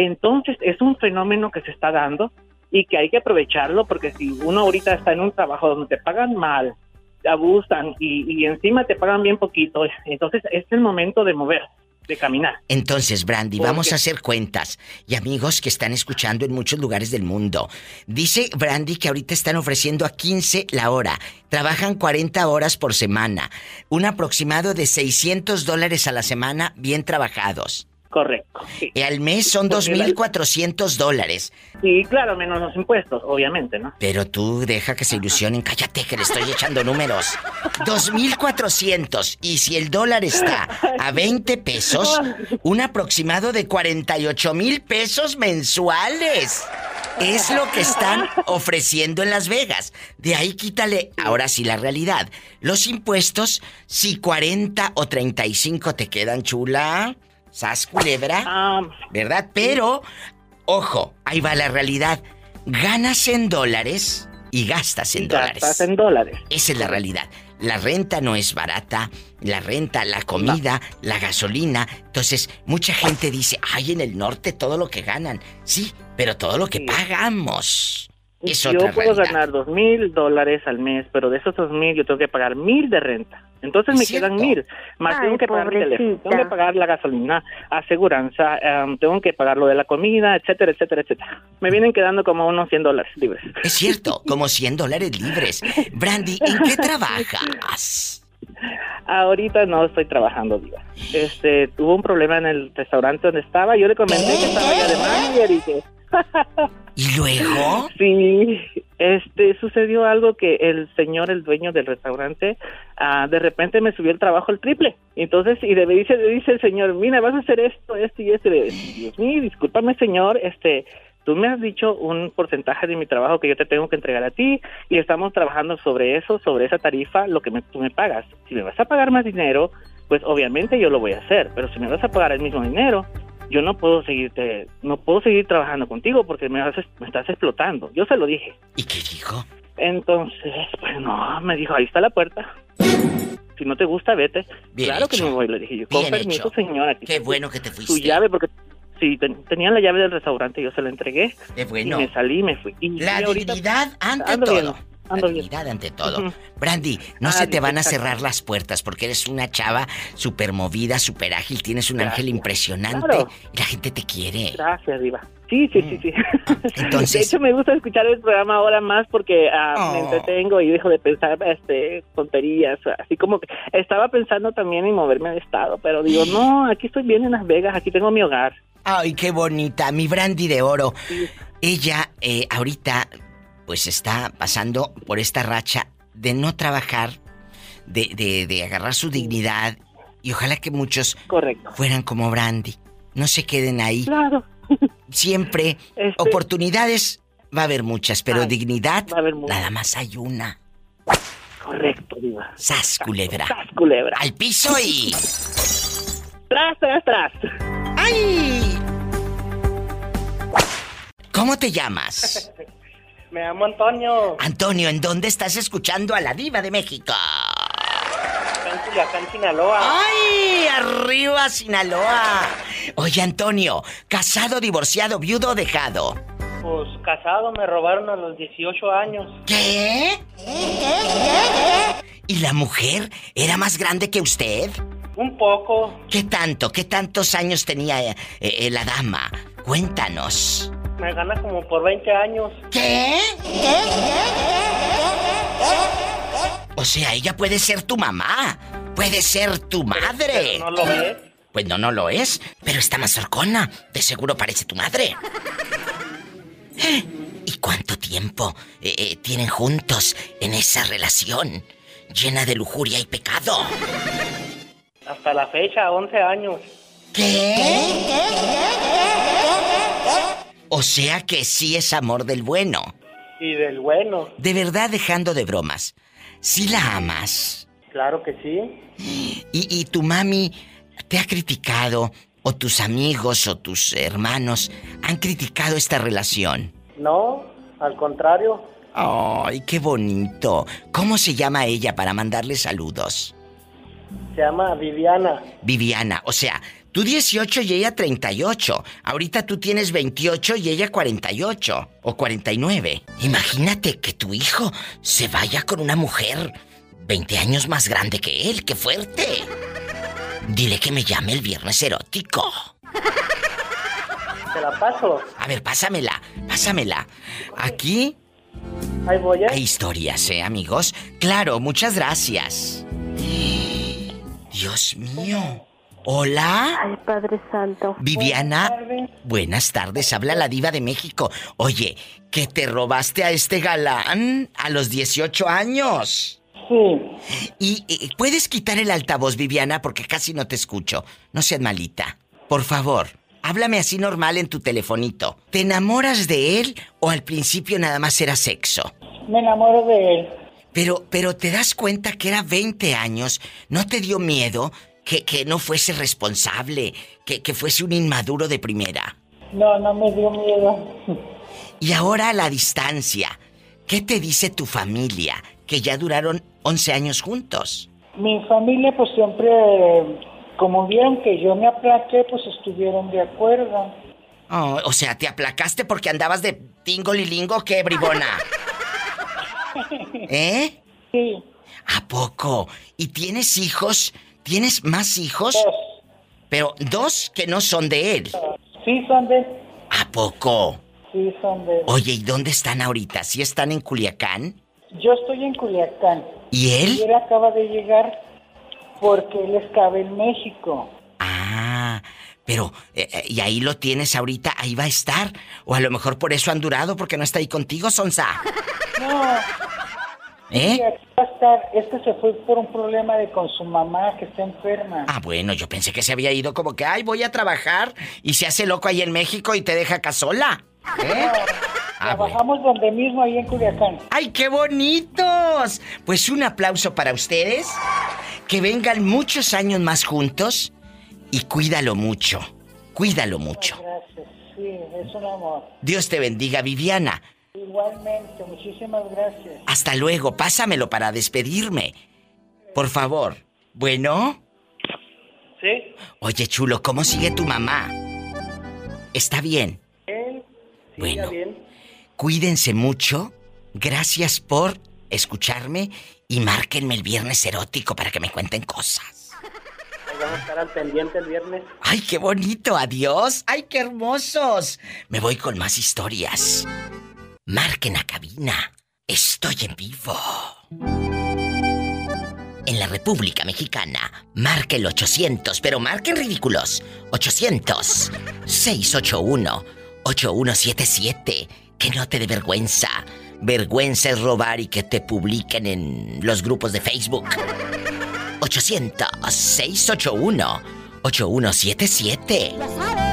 Entonces, es un fenómeno que se está dando y que hay que aprovecharlo porque si uno ahorita está en un trabajo donde te pagan mal, te abusan y, y encima te pagan bien poquito, entonces es el momento de mover, de caminar. Entonces, Brandy, ¿Por vamos a hacer cuentas. Y amigos que están escuchando en muchos lugares del mundo. Dice Brandy que ahorita están ofreciendo a 15 la hora. Trabajan 40 horas por semana. Un aproximado de 600 dólares a la semana bien trabajados. Correcto. Y al mes son Porque la- 2.400 dólares. Sí, claro, menos los impuestos, obviamente, ¿no? Pero tú deja que se ilusionen. Cállate que le estoy echando números. 2.400. Y si el dólar está a [LAUGHS] 20 pesos, un aproximado de 48 mil pesos mensuales. Es lo que están ofreciendo en Las Vegas. De ahí quítale, ahora sí la realidad. Los impuestos, si 40 o 35 te quedan chula, sas culebra, Ah, ¿verdad? Pero, ojo, ahí va la realidad. Ganas en dólares y gastas en Y dólares. gastas en dólares. Esa es la realidad. La renta no es barata, la renta, la comida, la gasolina. Entonces, mucha gente dice, ay, en el norte todo lo que ganan. Sí, pero todo lo que pagamos. Es yo otra puedo realidad. ganar dos mil dólares al mes, pero de esos dos mil yo tengo que pagar mil de renta. Entonces me quedan mil. Más Ay, tengo que pagar mi teléfono, tengo que pagar la gasolina, aseguranza, tengo que pagar lo de la comida, etcétera, etcétera, etcétera. Me vienen quedando como unos 100 dólares libres. Es cierto, como 100 dólares libres. Brandy, ¿en qué [LAUGHS] trabajas? Ahorita no estoy trabajando, Diva. Este, tuvo un problema en el restaurante donde estaba. Yo le comenté que estaba ya de manager y que... ¿Y luego? Sí, este, sucedió algo que el señor, el dueño del restaurante, ah, de repente me subió el trabajo al triple. Entonces, y le dice, dice el señor, mira, vas a hacer esto, esto y esto. Dios mío, discúlpame, señor, este... Tú me has dicho un porcentaje de mi trabajo que yo te tengo que entregar a ti y estamos trabajando sobre eso, sobre esa tarifa, lo que me, tú me pagas. Si me vas a pagar más dinero, pues obviamente yo lo voy a hacer, pero si me vas a pagar el mismo dinero, yo no puedo seguirte, no puedo seguir trabajando contigo porque me, haces- me estás explotando. Yo se lo dije. ¿Y qué dijo? Entonces, pues no, me dijo, ahí está la puerta. Si no te gusta, vete. Bien claro que me voy, le dije yo. Bien Con permiso, hecho. señora. Qué bueno que te Tu fuiste. llave, porque sí, ten- tenía la llave del restaurante, yo se la entregué. Qué bueno. Y me salí y me fui. Y La ahorita dignidad ante todo. bien, Dignidad ante todo. Brandy, no se te van a cerrar las puertas porque eres una chava súper movida, súper ágil, tienes un Gracias. ángel impresionante Claro. y la gente te quiere. Gracias, Diva. Sí, sí, sí, sí. [LAUGHS] Entonces- De hecho, me gusta escuchar el programa ahora más porque ah, me Oh. entretengo y dejo de pensar este, tonterías. Así como que estaba pensando también en moverme de estado, pero digo, no, aquí estoy bien en Las Vegas, aquí tengo mi hogar. Ay, qué bonita, mi Brandy de oro. Ella eh, ahorita pues está pasando por esta racha de no trabajar, de, de- de agarrar su dignidad y ojalá que muchos fueran como Brandy. No se queden ahí. Claro. Siempre Este- oportunidades va a haber muchas, pero Ay, dignidad muchas. nada más hay una. Correcto, Diva. Sas culebra. Sas culebra. Al piso y Tras, tras, tras. ¡Ay! ¿Cómo te llamas? [LAUGHS] Me llamo Antonio, Antonio, ¿en dónde estás escuchando a la diva de México? en Culiacán, Sinaloa. ¡Ay! ¡Arriba, Sinaloa! Oye, Antonio, ¿casado, divorciado, viudo o dejado? Pues casado, me robaron a los 18 años. ¿Qué? ¿Y la mujer era más grande que usted? Un poco, ¿Qué tanto? ¿Qué tantos años tenía eh, eh, la dama? Cuéntanos. Me gana como por 20 años. ¿Qué? O sea, ella puede ser tu mamá. Puede ser tu madre. ¿No lo ves? Pues no, no lo es. Pero está más horcona. De seguro parece tu madre. ¿Eh? ¿Y cuánto tiempo eh, eh, tienen juntos en esa relación llena de lujuria y pecado? Hasta la fecha, 11 años. O sea que sí es amor del bueno. Y del bueno. De verdad, dejando de bromas. ¿Sí la amas? Claro que sí. ¿Y, y tu mami te ha criticado, o tus amigos, o tus hermanos han criticado esta relación? No, al contrario. ¡Ay, qué bonito! ¿Cómo se llama ella para mandarle saludos? Se llama Viviana. Viviana, o sea, tú 18 y ella 38. Ahorita tú tienes 28 y ella 48 o 49. Imagínate que tu hijo se vaya con una mujer 20 años más grande que él. ¡Qué fuerte! Dile que me llame el viernes erótico. Te la paso. A ver, pásamela, pásamela. Aquí Ahí voy, ¿eh? hay historias, ¿eh, amigos? Claro, muchas gracias. Dios mío. Hola. Ay, Padre Santo. Viviana, buenas tardes, habla la diva de México. Oye, que te robaste a este galán a los 18 años. Sí. Y, y, puedes quitar el altavoz, Viviana, porque casi no te escucho. No seas malita. Por favor, háblame así normal en tu telefonito. ¿Te enamoras de él o al principio nada más era sexo? Me enamoro de él. Pero, pero te das cuenta que era 20 años, ¿no te dio miedo que, que no fuese responsable, que, que fuese un inmaduro de primera? No, no me dio miedo. Y ahora a la distancia, ¿qué te dice tu familia? Que ya duraron 11 años juntos. Mi familia pues siempre, como vieron que yo me aplaqué, pues estuvieron de acuerdo. Oh, o sea, ¿te aplacaste porque andabas de tingo lilingo qué, bribona? [LAUGHS] ¿Eh? Sí. ¿A poco? ¿Y tienes hijos? ¿Tienes más hijos? Dos. Pero dos que no son de él. Sí, son de... ¿A poco? Sí, son de... Oye, ¿y dónde están ahorita? ¿Sí están en Culiacán? Yo estoy en Culiacán. ¿Y él? Y él acaba de llegar porque él estaba en México. Ah, pero, eh, eh, ¿y ahí lo tienes ahorita? ¿Ahí va a estar? O a lo mejor por eso han durado, porque no está ahí contigo, Sonsa. No. ¿Eh? Sí, aquí va a estar. Este se fue por un problema de con su mamá que está enferma. Ah, bueno, yo pensé que se había ido como que, ay, voy a trabajar y se hace loco ahí en México y te deja acá sola. ¿Eh? Ah, bueno. Trabajamos donde mismo, ahí en Culiacán. ¡Ay, qué bonitos! Pues un aplauso para ustedes. Que vengan muchos años más juntos y cuídalo mucho. Cuídalo mucho. Gracias. Sí, es un amor. Dios te bendiga, Viviana. Igualmente, muchísimas gracias. Hasta luego, pásamelo para despedirme. Por favor. Bueno. ¿Sí? Oye, chulo, ¿cómo sigue tu mamá? ¿Está bien? Sigue Bueno. bien. Cuídense mucho. Gracias por escucharme y márquenme el viernes erótico para que me cuenten cosas. Ahí vamos a estar al pendiente el viernes. ¡Ay, qué bonito! ¡Adiós! ¡Ay, qué hermosos! Me voy con más historias. Marquen a cabina. Estoy en vivo. En la República Mexicana, marque el 800, pero marquen ridículos. 800 681 8177. Que no te dé vergüenza. Vergüenza es robar y que te publiquen en los grupos de Facebook. 800-681-8177.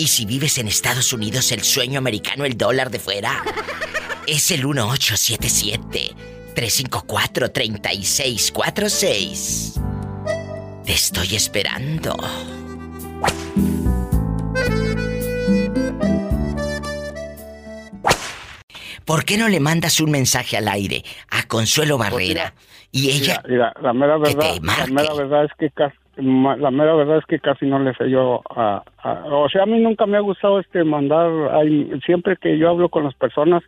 Y si vives en Estados Unidos, el sueño americano, el dólar de fuera, es el 1877-354-3646. Te estoy esperando. ¿Por qué no le mandas un mensaje al aire a Consuelo Barrera? Y ella... Mira, la mera que verdad, te la mera verdad es que casi, la mera verdad es que casi no le sé yo a, a- o sea, a mí nunca me ha gustado este mandar, ay, siempre que yo hablo con las personas,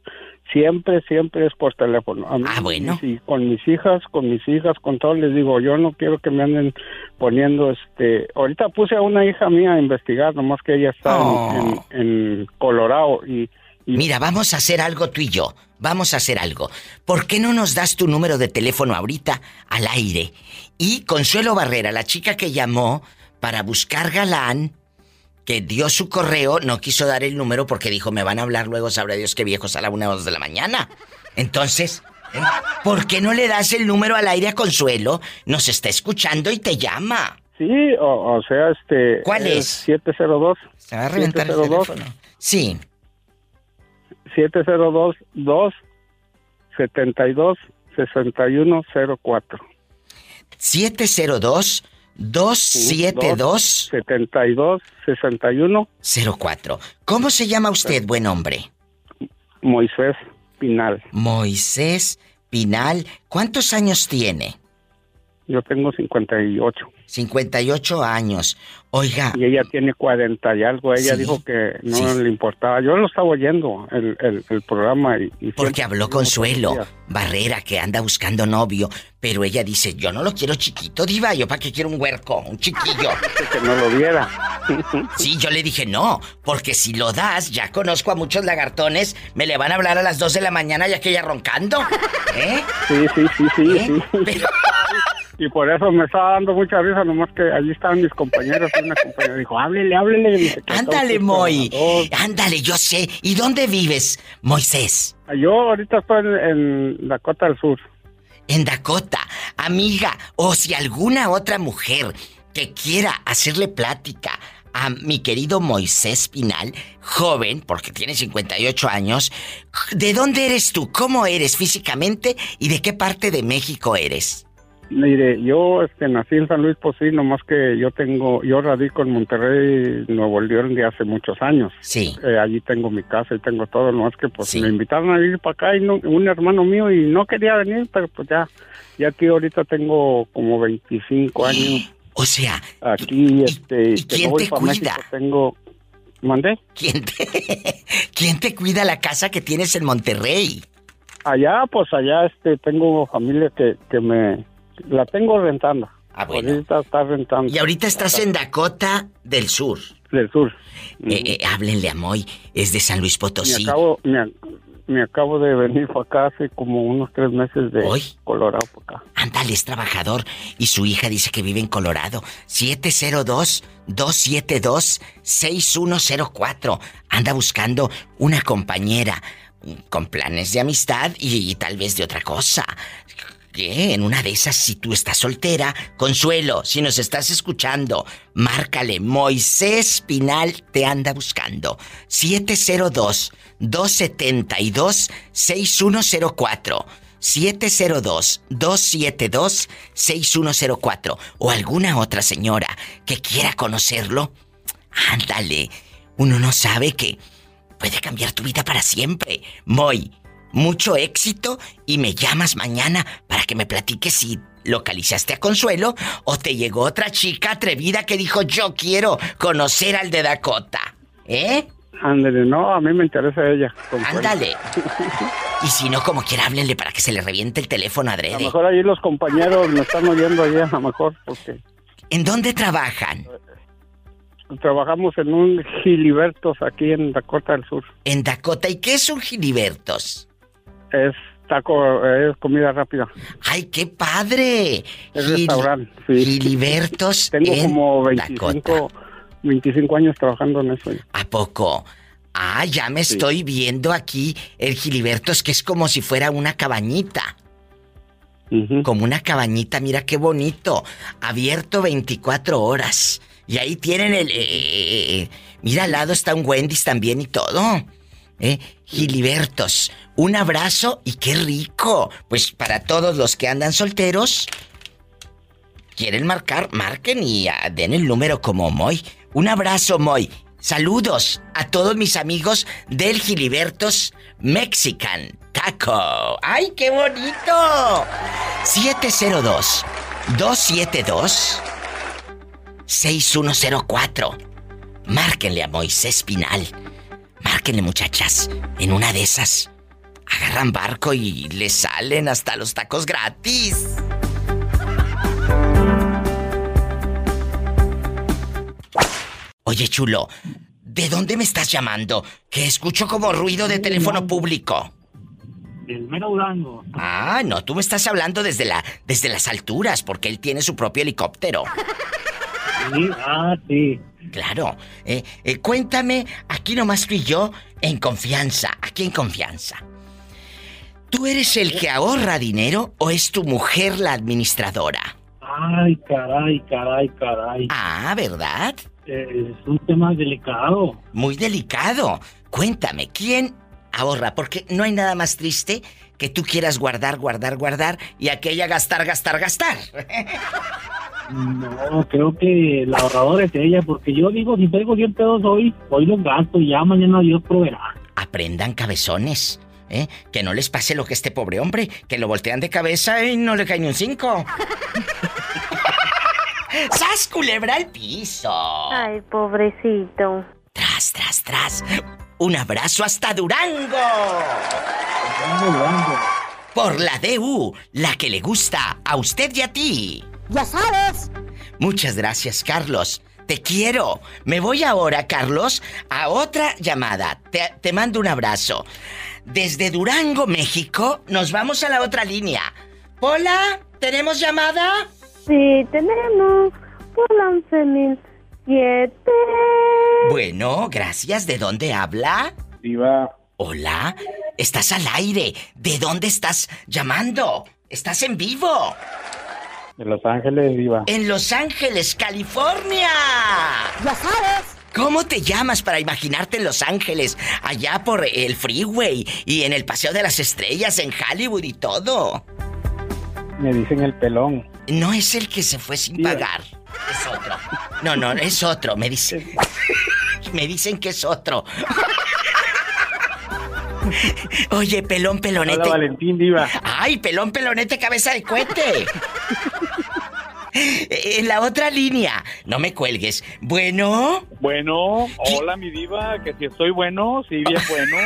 siempre, siempre es por teléfono. A mí, Ah, bueno. sí, con mis hijas, con mis hijas, con todos les digo, yo no quiero que me anden poniendo, este, ahorita puse a una hija mía a investigar, nomás que ella está en- Oh. en, en Colorado y Mira, vamos a hacer algo tú y yo. Vamos a hacer algo. ¿Por qué no nos das tu número de teléfono ahorita al aire? Y Consuelo Barrera, la chica que llamó para buscar galán, que dio su correo, no quiso dar el número porque dijo, me van a hablar luego, sabrá Dios qué viejos a la una o dos de la mañana. Entonces, ¿eh? ¿por qué no le das el número al aire a Consuelo? Nos está escuchando y te llama. Sí, o, o sea, este... ¿Cuál es? 702. Se va a reventar el 702. teléfono. Sí. 702 2 72 6104. 702 272 72 61 04. ¿Cómo se llama usted, buen hombre? Moisés Pinal. Moisés Pinal. ¿Cuántos años tiene? Yo tengo 58. 58 años. Oiga. Y ella tiene 40 y algo. Ella dijo que no le importaba. Yo lo estaba oyendo, el, el, programa. Y, Porque habló Consuelo Barrera, que anda buscando novio. Pero ella dice, yo no lo quiero chiquito, diva. ¿Yo para qué quiero un huerco, un chiquillo? [LAUGHS] que no lo viera. [LAUGHS] sí, yo le dije, no. Porque si lo das, ya conozco a muchos lagartones. Me le van a hablar a las 2 de la mañana ya que ella roncando. [LAUGHS] ¿Eh? Sí, sí, sí, sí. ¿Eh? sí. Y por eso me estaba dando mucha risa, nomás que allí estaban mis compañeros. Y una compañera dijo, háblele, háblele. ándale, Moy. Ándale, yo sé. ¿Y dónde vives, Moisés? Yo ahorita estoy en, Dakota del Sur. En Dakota. Amiga, o si alguna otra mujer que quiera hacerle plática a mi querido Moisés Pinal, joven, porque tiene 58 años, ¿de dónde eres tú? ¿Cómo eres físicamente? ¿Y de qué parte de México eres? Mire, yo este, nací en San Luis Potosí, nomás que yo tengo, yo radico en Monterrey, Nuevo León, de hace muchos años. Sí. Eh, allí tengo mi casa y tengo todo, nomás que pues me invitaron a ir para acá y un hermano mío y no quería venir, pero pues ya, ya aquí ahorita tengo como 25 años. O sea, aquí, este, ¿y quién te cuida? tengo, ¿mandé? ¿Quién te, ¿Quién te cuida la casa que tienes en Monterrey? Allá, pues allá, este, tengo familia que, que me la tengo rentando. Ah, bueno. Ahorita está rentando. Y ahorita estás en Dakota del Sur. Del Sur. Eh, eh, háblenle a Moy, es de San Luis Potosí. Me acabo, me, acabo de venir para acá hace como unos tres meses de Colorado para acá. Ándale, es trabajador. Y su hija dice que vive en Colorado. 702-272-6104. Anda buscando una compañera con planes de amistad y tal vez de otra cosa. ¿Qué? En una de esas, si tú estás soltera, Consuelo, si nos estás escuchando, márcale. Moisés Pinal te anda buscando. 702-272-6104. 702-272-6104. O alguna otra señora que quiera conocerlo. Ándale. Uno no sabe que puede cambiar tu vida para siempre. Moy mucho éxito y me llamas mañana para que me platiques si localizaste a Consuelo o te llegó otra chica atrevida que dijo yo quiero conocer al de Dakota. ¿Eh? Ándale, no, a mí me interesa ella. Ándale. [LAUGHS] y si no, como quiera, háblenle para que se le reviente el teléfono a Adrede. A lo mejor ahí los compañeros me están oyendo allá, a lo mejor, porque... ¿En dónde trabajan? Trabajamos en un Gilibertos aquí en Dakota del Sur. ¿En Dakota? ¿Y qué es un Gilibertos? Es taco, es comida rápida. ¡Ay, qué padre! Es restaurante, sí. Gilibertos [LAUGHS] Tengo como 25, 25 años trabajando en eso. ¿A poco? Ah, ya me estoy viendo aquí el Gilibertos, que es como si fuera una cabañita. Como una cabañita, mira qué bonito. Abierto 24 horas. Y ahí tienen el... Eh, eh, eh, mira, al lado está un Wendy's también y todo. ¿Eh? Gilibertos. Un abrazo y qué rico. Pues para todos los que andan solteros, quieren marcar, marquen y den el número como Moy. Un abrazo, Moy. Saludos a todos mis amigos del Gilibertos Mexican Taco. ¡Ay, qué bonito! 702 272 6104. Márquenle a Moisés Pinal. Márquenle, muchachas. En una de esas agarran barco y le salen hasta los tacos gratis. Oye, chulo, ¿de dónde me estás llamando? Que escucho como ruido de teléfono público. Del mero Durango. Ah, no, tú me estás hablando desde, la, desde las alturas, porque él tiene su propio helicóptero. Sí, ah, sí. Claro. Eh, eh, cuéntame, aquí nomás fui yo, en confianza, aquí en confianza. ¿Tú eres el que ahorra dinero o es tu mujer la administradora? Ay, caray, caray, caray. Ah, ¿verdad? es un tema delicado. Muy delicado. Cuéntame, ¿quién ahorra, porque no hay nada más triste que tú quieras guardar, guardar, guardar y aquella gastar, gastar, gastar. No, creo que la ahorradora es ella, porque yo digo, si tengo 100 pesos hoy, hoy los gasto y ya mañana Dios proveerá. Aprendan cabezones. ¿Eh? Que no les pase lo que este pobre hombre, que lo voltean de cabeza y no le cae ni un cinco. [LAUGHS] ¡Sas culebra al piso! Ay, pobrecito. Tras, tras, tras. Un abrazo hasta Durango. Por la DU, la que le gusta a usted y a ti. Ya sabes. Muchas gracias, Carlos. Te quiero. Me voy ahora, Carlos, a otra llamada. Te, te, mando un abrazo. Desde Durango, México, nos vamos a la otra línea. Hola, ¿tenemos llamada? Sí, tenemos. Hola, 11007. Bueno, gracias. ¿De dónde habla? Diva. Hola, estás al aire. ¿De dónde estás llamando? ¿Estás en vivo? De Los Ángeles, Diva. En Los Ángeles, California. Ya sabes. ¿Cómo te llamas para imaginarte en Los Ángeles, allá por el freeway y en el Paseo de las Estrellas, en Hollywood y todo? Me dicen el pelón. No es el que se fue sin pagar. Es otro. No, no, es otro. Me dicen. [LAUGHS] Me dicen que es otro. Oye, pelón pelonete. Hola, Valentín Diva. Ay, pelón pelonete, cabeza de cohete. [LAUGHS] En la otra línea, no me cuelgues. Bueno. Bueno, hola mi diva, que si estoy bueno, sí, bien bueno.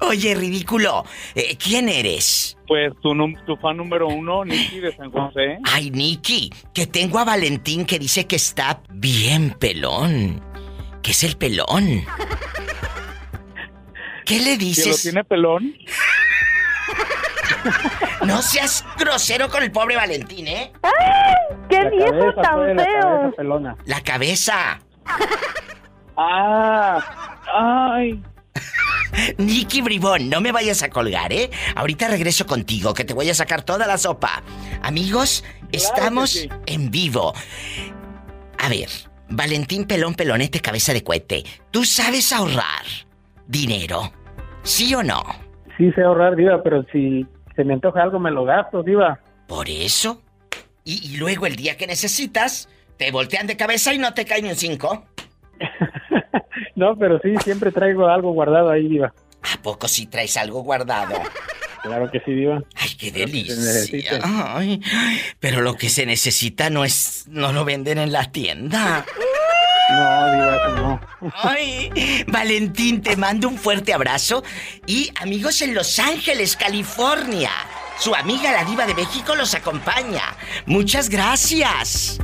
[LAUGHS] Oye, ridículo, eh, ¿quién eres? Pues tu, tu fan número uno, Nicky de San José. Ay, Nicky, que tengo a Valentín que dice que está bien pelón. ¿Qué es el pelón? [LAUGHS] ¿Qué le dices? ¿Que lo tiene pelón? [LAUGHS] No seas grosero con el pobre Valentín, ¿eh? ¡Ay! ¡Qué La viejo cabeza, tan pues, la feo! cabeza pelona. La cabeza. Ah, ay. [LAUGHS] Nicky Bribón, no me vayas a colgar, ¿eh? Ahorita regreso contigo, que te voy a sacar toda la sopa. Amigos, estamos sí. en vivo. A ver, Valentín Pelón Pelonete Cabeza de Cohete, ¿tú sabes ahorrar dinero? ¿Sí o no? Sí sé ahorrar, Diva, pero si se me antoja algo me lo gasto, Diva. Por eso. Y, y luego el día que necesitas, te voltean de cabeza y no te cae ni un cinco. [LAUGHS] No, pero sí, siempre traigo algo guardado ahí, Diva. ¿A poco sí traes algo guardado? Claro que sí, Diva. Ay, qué delicia. Ay, pero lo que se necesita no es. no lo venden en la tienda. [LAUGHS] No, Diva, no. Ay, Valentín, te mando un fuerte abrazo. Y amigos en Los Ángeles, California. Su amiga la diva de México los acompaña. Muchas gracias.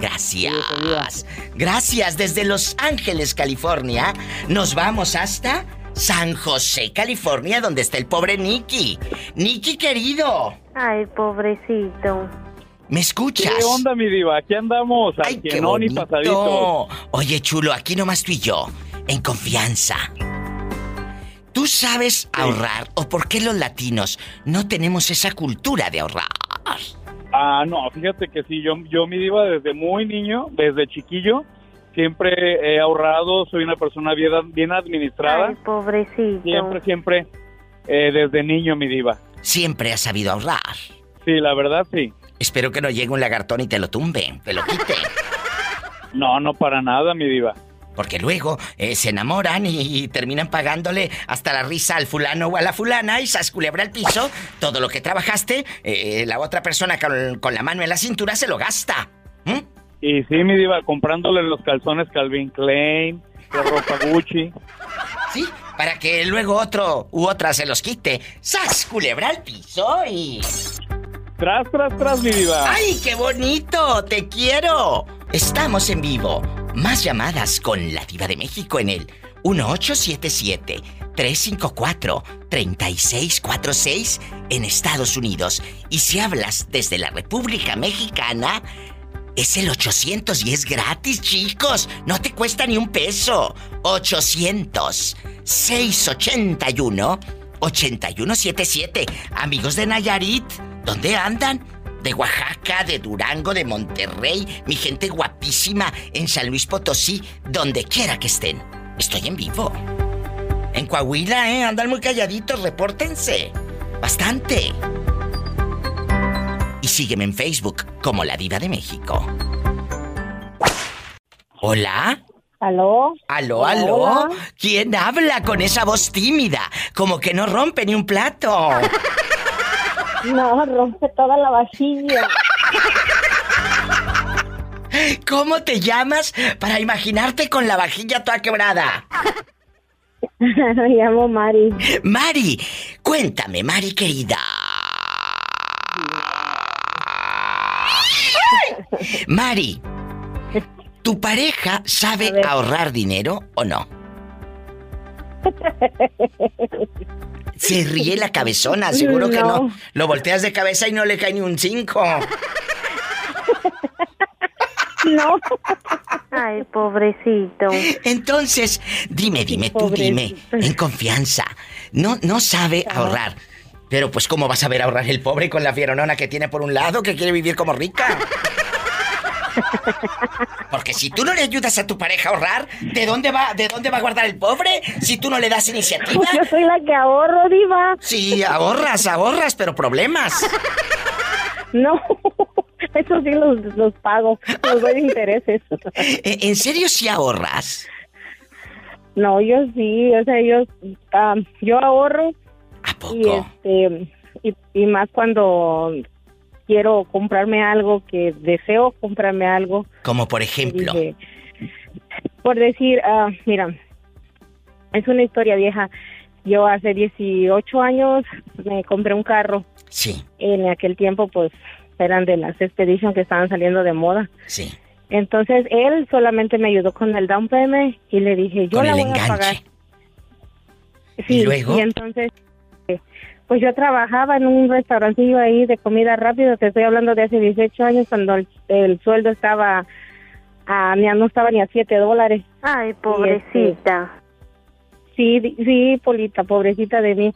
Gracias. Gracias desde Los Ángeles, California. Nos vamos hasta San José, California, donde está el pobre Nicky. Nicky querido, Ay, pobrecito. ¿Me escuchas? ¿Qué onda, mi diva? Aquí andamos, al Ay, qué que no ni bonito. pasadito. Oye, chulo, aquí nomás tú y yo, en confianza. ¿Tú sabes ahorrar o por qué los latinos no tenemos esa cultura de ahorrar? Ah, no, fíjate que sí, yo, yo mi diva desde muy niño, desde chiquillo, siempre he ahorrado, soy una persona bien, bien administrada. Ay, pobrecito. Siempre, siempre, eh, desde niño, mi diva. Siempre has sabido ahorrar. Sí, la verdad, sí. Espero que no llegue un lagartón y te lo tumbe, te lo quite. No, no para nada, mi diva. Porque luego eh, se enamoran y, terminan pagándole hasta la risa al fulano o a la fulana y sas culebra al piso. Todo lo que trabajaste, eh, la otra persona con, con la mano en la cintura se lo gasta. ¿Mm? Y sí, mi diva, comprándole los calzones Calvin Klein, la ropa Gucci. Sí, para que luego otro u otra se los quite. ¡Sas, culebra al piso y... Tras, tras, tras, mi diva. ¡Ay, qué bonito! ¡Te quiero! Estamos en vivo. Más llamadas con la diva de México en el 1877-354-3646 en Estados Unidos. Y si hablas desde la República Mexicana, es el 800 y es gratis, chicos. No te cuesta ni un peso. 800-681-8177. Amigos de Nayarit, ¿dónde andan? De Oaxaca, de Durango, de Monterrey, mi gente guapísima en San Luis Potosí, donde quiera que estén. Estoy en vivo. En Coahuila, ¿eh? Andan muy calladitos, repórtense. Bastante. Y sígueme en Facebook como La Diva de México. ¿Hola? ¿Aló? ¿Aló, aló? ¿Quién habla con esa voz tímida? Como que no rompe ni un plato. [LAUGHS] No, rompe toda la vajilla. ¿Cómo te llamas para imaginarte con la vajilla toda quebrada? [LAUGHS] Me llamo Mari. Mari, cuéntame, Mari querida. [LAUGHS] Mari, ¿tu pareja sabe ahorrar dinero o no? Se ríe la cabezona, seguro que no. Lo volteas de cabeza y no le cae ni un cinco. No. Ay, pobrecito. Entonces, dime, dime, tú dime, en confianza. No, no sabe ahorrar. Pero pues, ¿cómo vas a ver ahorrar el pobre con la fieronona que tiene por un lado que quiere vivir como rica? Porque si tú no le ayudas a tu pareja a ahorrar, ¿de dónde va, de dónde va a guardar el pobre? Si tú no le das iniciativa. Yo soy la que ahorro, diva. Sí, ahorras, ahorras, pero problemas. No, [LAUGHS] eso sí los, los pago, los doy de intereses. ¿En serio si ahorras? No, yo sí, o sea, yo, ah, yo ahorro. ¿A poco? Y, este, y, y más cuando quiero comprarme algo, que deseo comprarme algo. Como por ejemplo. Dije, por decir, ah, mira, es una historia vieja. Yo hace 18 años me compré un carro. Sí. En aquel tiempo, pues, eran de las Expedition que estaban saliendo de moda. Sí. Entonces, él solamente me ayudó con el down payment y le dije, yo Con la el voy a pagar. ¿Y luego? Y entonces, eh, pues yo trabajaba en un restaurancillo ahí de comida rápida. Te estoy hablando de hace 18 años cuando el, el sueldo estaba, a, no estaba ni a 7 dólares. Ay, pobrecita. Sí, sí, Polita, pobrecita de mí.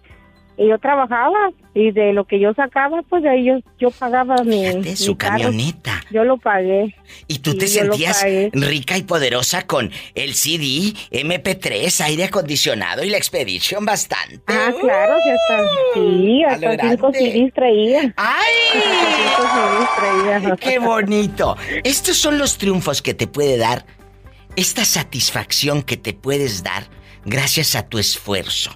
Y yo trabajaba y de lo que yo sacaba, pues de ahí yo, yo pagaba mi, su mi carro. camioneta. Yo lo pagué. ¿Y tú te sentías rica y poderosa con el CD, MP3, aire acondicionado y la Expedition bastante? Ah, claro, que hasta, sí, hasta lo cinco. CDs traía. ¡Ay! Hasta cinco CDs traía. [LAUGHS] ¡Qué bonito! Estos son los triunfos que te puede dar, esta satisfacción que te puedes dar gracias a tu esfuerzo.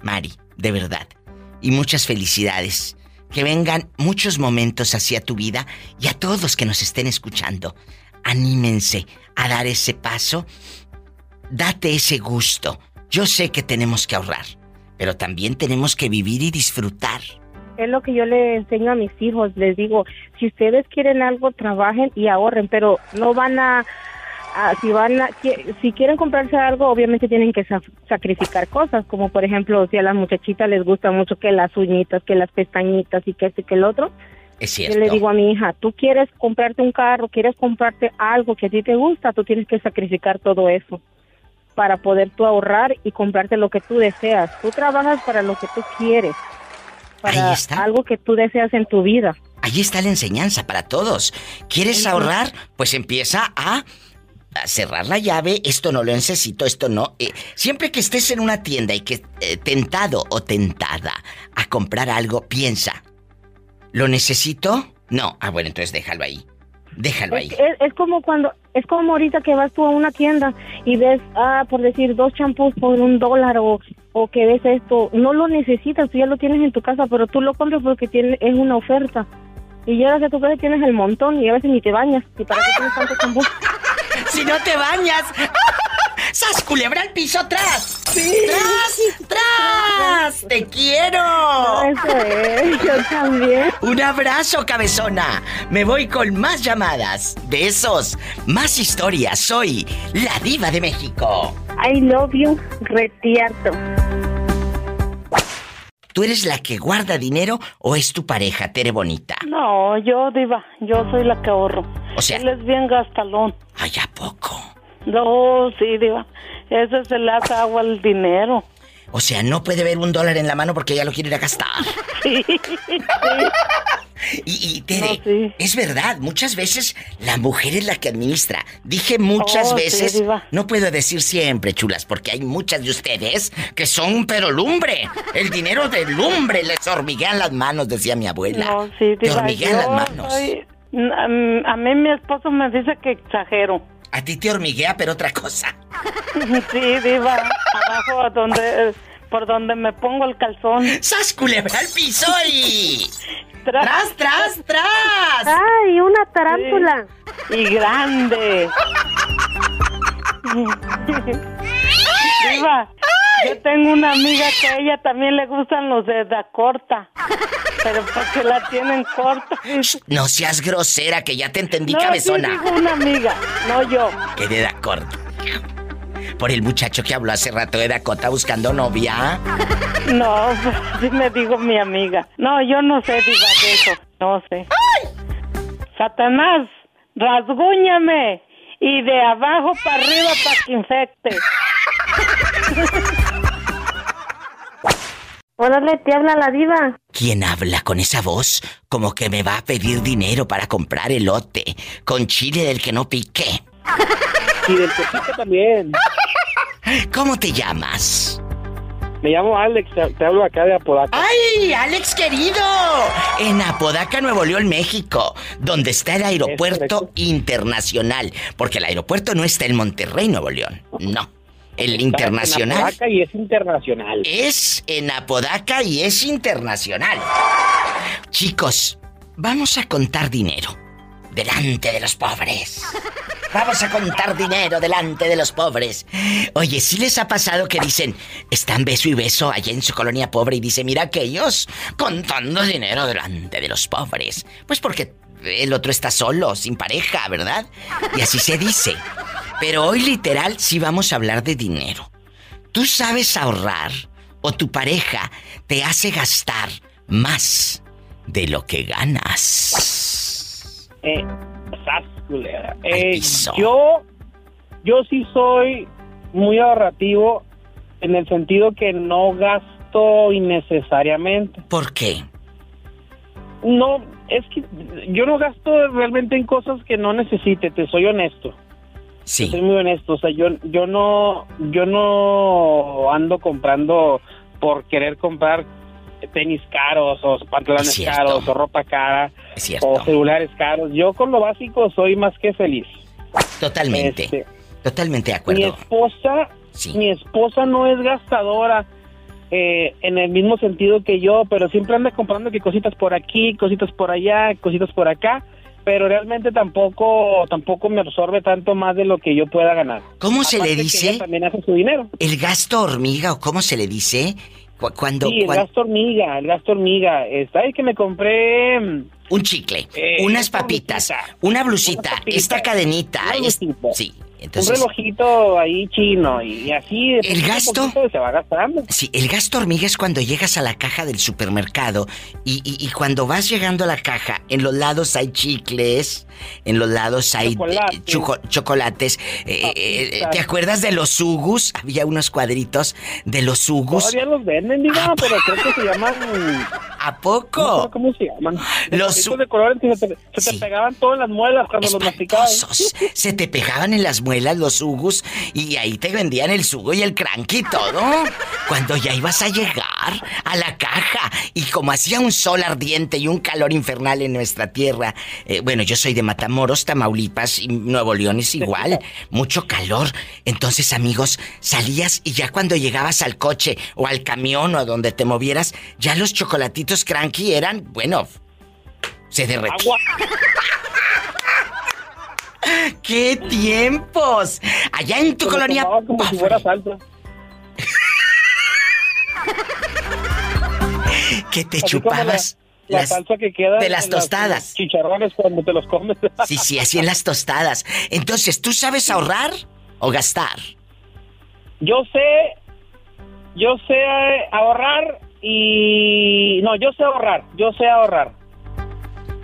Mari, de verdad. Y muchas felicidades. Que vengan muchos momentos hacia tu vida y a todos que nos estén escuchando. Anímense a dar ese paso. Date ese gusto. Yo sé que tenemos que ahorrar, pero también tenemos que vivir y disfrutar. Es lo que yo le enseño a mis hijos. Les digo, si ustedes quieren algo, trabajen y ahorren, pero no van a, a- si van a, si quieren comprarse algo, obviamente tienen que sa- sacrificar cosas, como por ejemplo, si a las muchachitas les gusta mucho que las uñitas, que las pestañitas y que este que el otro. Es Yo cierto. le digo a mi hija, tú quieres comprarte un carro, quieres comprarte algo que a ti te gusta, tú tienes que sacrificar todo eso para poder tú ahorrar y comprarte lo que tú deseas. Tú trabajas para lo que tú quieres, para Ahí está. algo que tú deseas en tu vida. Ahí está la enseñanza para todos. ¿Quieres ahorrar? Pues empieza a cerrar la llave. Esto no lo necesito, esto no. Eh, siempre que estés en una tienda y que eh, tentado o tentada a comprar algo, piensa. ¿Lo necesito? No. Ah, bueno, entonces déjalo ahí. Déjalo ahí. Es, es- es como cuando, es como ahorita que vas tú a una tienda y ves, ah, por decir, dos champús por un dólar o, o que ves esto, no lo necesitas, tú ya lo tienes en tu casa, pero tú lo compras porque tiene, es una oferta. Y llegas a tu casa y tienes el montón y a veces ni te bañas. ¿Y para qué tienes tanto champú? [LAUGHS] Si no te bañas. [LAUGHS] ¡Sas, culebra al piso atrás! ¡Tras! ¡Tras! ¡Te quiero! Eso es, yo también. Un abrazo, cabezona. Me voy con más llamadas. Besos. Más historias. Soy la diva de México. I love you, retierto. ¿Tú eres la que guarda dinero o es tu pareja, Tere Bonita? No, yo, Diva, yo soy la que ahorro. O sea- Él es bien gastalón. Ay, ¿a poco? No, sí, Diva. Ese se le hace agua al dinero. O sea, no puede ver un dólar en la mano porque ya lo quiere ir a gastar. [LAUGHS] Sí, Y, y Tere, es verdad, muchas veces la mujer es la que administra. Dije muchas Oh, sí, veces, no puedo decir siempre, chulas, porque hay muchas de ustedes que son pero lumbre. El dinero de lumbre les hormiguean las manos, decía mi abuela. No, sí, Te diva, hormiguean las manos. soy- a, a mí mi esposo me dice que exagero. A ti te hormiguea, pero otra cosa. [LAUGHS] Sí, diva, abajo donde, por donde me pongo el calzón. ¡Sas, culebra al piso y... [LAUGHS] ¡Tras, tras, tras! ¡Ay, una tarántula! Y grande. [LAUGHS] Diva, yo tengo una amiga que a ella también le gustan los de edad corta. Pero porque la tienen corta. No seas grosera, que ya te entendí, No, sí cabezona. digo una amiga, no yo. Que de edad corta. Por el muchacho que habló hace rato de Dakota buscando novia. No, sí me digo mi amiga. No, yo no sé, diva, de eso. No sé. Satanás, rasguñame. Y de abajo para arriba para que infecte. Órale, te habla la diva. ¿Quién habla con esa voz? Como que me va a pedir dinero para comprar elote con chile del que no pique. Y del que pica también. ¿Cómo te llamas? Me llamo Alex, te, te hablo acá de Apodaca. ¡Ay, Alex querido! En Apodaca, Nuevo León, México, donde está el aeropuerto internacional. Porque el aeropuerto no está en Monterrey, Nuevo León. No. El En internacional Apodaca y es internacional. es en Apodaca y es internacional. Chicos, vamos a contar dinero delante de los pobres. Vamos a contar dinero delante de los pobres. Oye, ¿sí les ha pasado que dicen, están beso y beso allá en su colonia pobre y dice, mira aquellos contando dinero delante de los pobres? Pues porque el otro está solo, sin pareja, ¿verdad? Y así se dice. Pero hoy literal sí vamos a hablar de dinero. ¿Tú sabes ahorrar o tu pareja te hace gastar más de lo que ganas? Eh. Eh, yo, yo sí soy muy ahorrativo en el sentido que no gasto innecesariamente. ¿Por qué? No, es que yo no gasto realmente en cosas que no necesite, te soy honesto. Sí. Soy muy honesto, o sea, yo, yo no, yo no ando comprando por querer comprar tenis caros o pantalones caros o ropa cara o celulares caros. Yo con lo básico soy más que feliz. Totalmente. Este, Totalmente de mi acuerdo. esposa, mi esposa no es gastadora eh, en el mismo sentido que yo, pero siempre anda comprando que cositas por aquí, cositas por allá, cositas por acá, pero realmente tampoco tampoco me absorbe tanto más de lo que yo pueda ganar. ¿Cómo se le dice? ella también hace su dinero. El gasto hormiga o cómo se le dice Cu- cuando, sí, el gasto hormiga, el gasto hormiga. Está ahí que me compré mm, un chicle, Eh, unas papitas, una blusita, esta cadenita, es- sí, entonces un relojito ahí chino y así de El gasto- se va gastando. Sí, el gasto hormiga es cuando llegas a la caja del supermercado y, y- y cuando vas llegando a la caja, en los lados hay chicles, en los lados hay eh, choco- chocolates. eh, eh, ¿Te acuerdas de los sugus? Había unos cuadritos de los sugus. Todavía los venden, diga, pero creo que se llaman... ¿A poco? No sé ¿Cómo se llaman? Los Los de colores que se te, se te pegaban todas las muelas cuando los masticabas. Se te pegaban en las muelas los sugus y ahí te vendían el sugo y el cranky y todo. Cuando ya ibas a llegar a la caja y como hacía un sol ardiente y un calor infernal en nuestra tierra, eh, bueno, yo soy de Matamoros, Tamaulipas y Nuevo León es igual, mucho calor. Entonces, amigos, salías y ya cuando llegabas al coche o al camión o a donde te movieras, ya los chocolatitos cranky eran, bueno, se derretían. ¡Qué tiempos! Allá en tu colonia. como si fuera salsa. [LAUGHS] Que te Así como la- chupabas La, las- salsa que queda de las en tostadas. chicharrones cuando te los comes. [LAUGHS] Sí, sí, así en las tostadas. Entonces, ¿tú sabes ahorrar o gastar? Yo sé, yo sé ahorrar y no, yo sé ahorrar, yo sé ahorrar.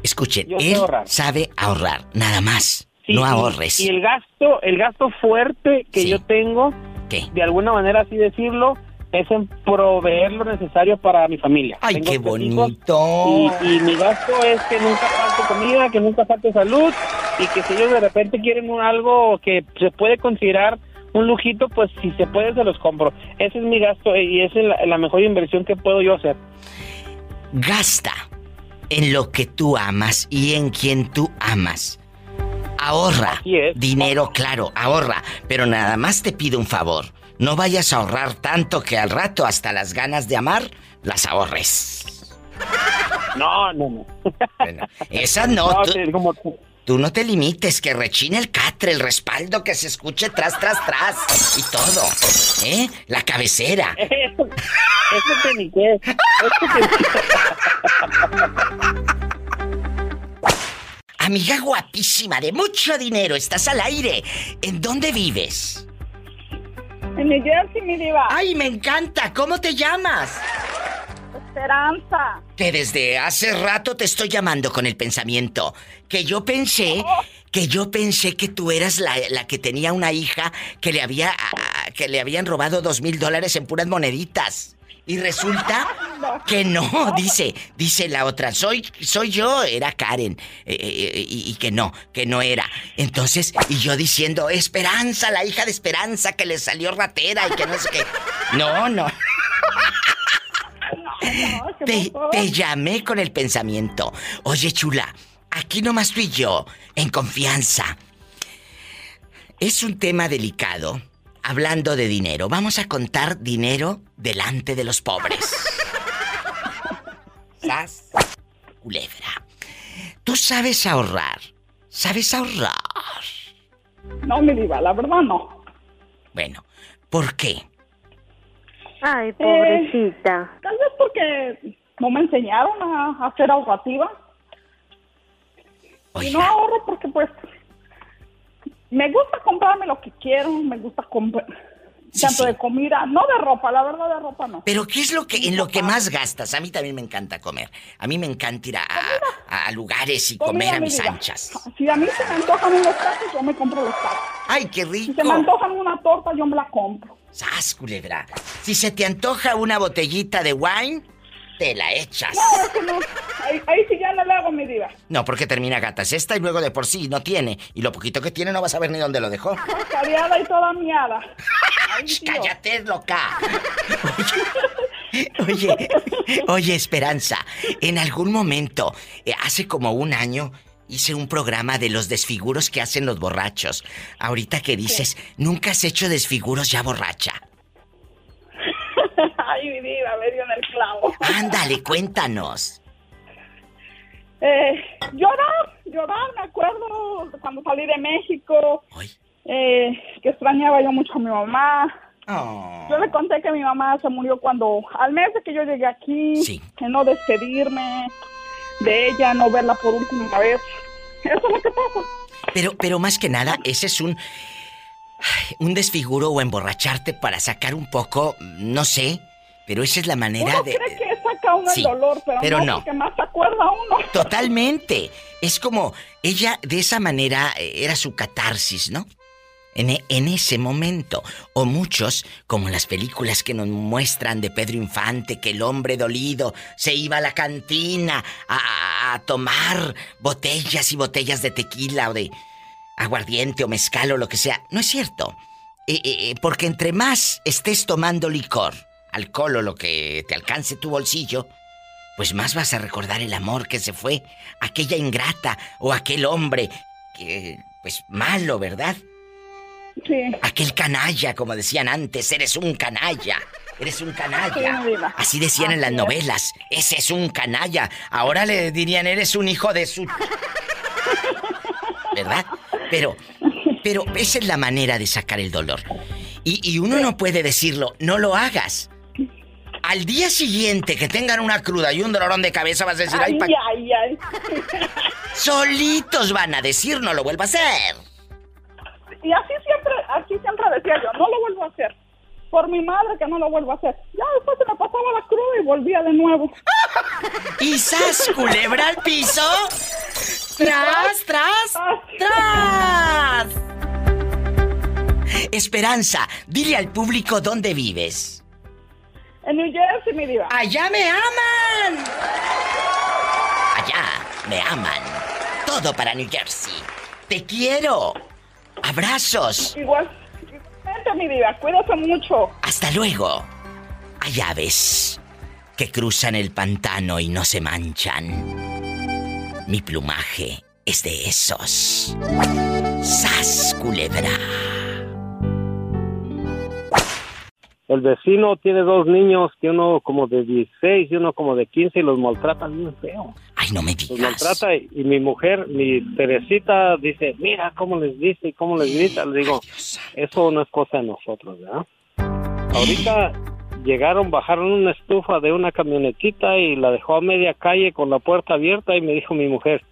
Escuchen, Yo él ahorrar. sabe ahorrar, nada más. Sí, no ahorres. Y, el gasto, el gasto fuerte que yo tengo, ¿Qué? de alguna manera así decirlo, es en proveer lo necesario para mi familia. Ay, Tengo qué bonito. Y, y mi gasto es que nunca falte comida, que nunca falte salud y que si ellos de repente quieren un algo que se puede considerar un lujito, pues si se puede se los compro. Ese es mi gasto y esa es la, la mejor inversión que puedo yo hacer. Gasta en lo que tú amas y en quien tú amas. Ahorra dinero, claro, ahorra, pero nada más te pido un favor. No vayas a ahorrar tanto que al rato hasta las ganas de amar las ahorres. No, no, no. Esa no. No, tú, como tú. no te limites, que rechine el catre, el respaldo, que se escuche tras, tras, tras. Y todo. ¿Eh? La cabecera. [LAUGHS] Eso, ni qué. Eso [LAUGHS] Amiga guapísima, de mucho dinero, estás al aire. ¿En dónde vives? En New Jersey, mi diva. Ay, me encanta. ¿Cómo te llamas? Esperanza. Que desde hace rato te estoy llamando con el pensamiento. Que yo pensé, que yo pensé que tú eras la, la que tenía una hija que le había, que le habían robado dos mil dólares en puras moneditas. Y resulta que no, [LAUGHS] dice, dice la otra, soy, soy yo, era Karen, eh, eh, y, y que no, que no era. Entonces, y yo diciendo, Esperanza, la hija de Esperanza, que le salió ratera y que no sé qué. No, no. [LAUGHS] Te, te llamé con el pensamiento. Oye, chula, aquí nomás tú y yo, en confianza. Es un tema delicado. Hablando de dinero, vamos a contar dinero delante de los pobres. [LAUGHS] ¿Sas? Culebra. Tú sabes ahorrar. ¿Sabes ahorrar? No, mi diva, la verdad no. Bueno, ¿por qué? Ay, pobrecita. tal vez porque no me enseñaron a, a ser ahorrativa. Y no ahorro porque pues me gusta comprarme lo que quiero, me gusta comprar tanto de comida, no de ropa, la verdad de ropa no. Pero ¿qué es lo que en lo que más gastas? A mí también me encanta comer. A mí me encanta ir a, a- a lugares y Comida, comer a mi mis vida. anchas. Si a mí se me antojan unos tacos, yo me compro los tacos. ¡Ay, qué Si rico! se me antojan una torta, yo me la compro. ¡Sas, culebra! Si se te antoja una botellita de wine, te la echas. No. Ahí, ahí sí ya le hago mi diva. No, porque termina gatas esta y luego de por sí no tiene. Y lo poquito que tiene no vas a ver ni dónde lo dejó. Careada y toda miada. [LAUGHS] ¡Cállate, loca! [LAUGHS] Oye, oye, Esperanza, en algún momento, eh, hace como un año, hice un programa de los desfiguros que hacen los borrachos. Ahorita que dices, nunca has hecho desfiguros ya borracha. [LAUGHS] Ay, mi diva, me dio el clavo. Ándale, cuéntanos. [LAUGHS] Eh, llorar, llorar, me acuerdo cuando salí de México, eh, que extrañaba yo mucho a mi mamá. Yo le conté que mi mamá se murió cuando, al mes de que yo llegué aquí, que no despedirme de ella, no verla por última vez. Eso es lo que pasa. Pero, pero más que nada, ese es un. Un desfiguro o emborracharte para sacar un poco, no sé, pero esa es la manera Uno de. cree que saca uno Sí, el dolor, pero, pero no, más se acuerda uno. [LAUGHS] Totalmente. Es como ella de esa manera eh, era su catarsis, ¿no? En, e- en ese momento. O muchos, como las películas que nos muestran de Pedro Infante, que el hombre dolido se iba a la cantina a, a- a tomar botellas y botellas de tequila o de aguardiente o mezcal o lo que sea. No es cierto. Eh, eh, porque entre más estés tomando licor, alcohol o lo que te alcance tu bolsillo, pues más vas a recordar el amor que se fue, aquella ingrata o aquel hombre que, pues malo, ¿verdad? Sí. Aquel canalla, como decían antes, eres un canalla, eres un canalla. Así decían en las es. novelas, ese es un canalla. Ahora le dirían, eres un hijo de su... ¿Verdad? Pero, pero esa es la manera de sacar el dolor. Y, y uno no puede decirlo, no lo hagas. Al día siguiente que tengan una cruda y un dolorón de cabeza vas a decir, ay, Ay, ay, ay. solitos van a decir, no lo vuelva a hacer. Y así siempre, así siempre decía yo, no lo vuelvo a hacer. Por mi madre que no lo vuelvo a hacer. Ya después se me pasaba la cruda y volvía de nuevo. [LAUGHS] ¿Y sas, culebra al piso? ¡Tras, tras, tras! Esperanza, dile al público dónde vives. En New Jersey, mi diva. ¡Allá me aman! Allá me aman. Todo para New Jersey. Te quiero. Abrazos. Igual. Igualmente, mi diva. Cuídate mucho. Hasta luego. Hay aves que cruzan el pantano y no se manchan. Mi plumaje es de esos. ¡Sas, culebra! El vecino tiene dos niños, que uno como de 16 y uno como de 15 y los maltrata bien feo. Ay, no me Los digas. maltrata y, y mi mujer, mi Teresita, dice, mira cómo les dice y cómo les grita. Le digo, eso no es cosa de nosotros, ¿verdad? Ahorita llegaron, bajaron una estufa de una camionetita y la dejó a media calle con la puerta abierta y me dijo mi mujer,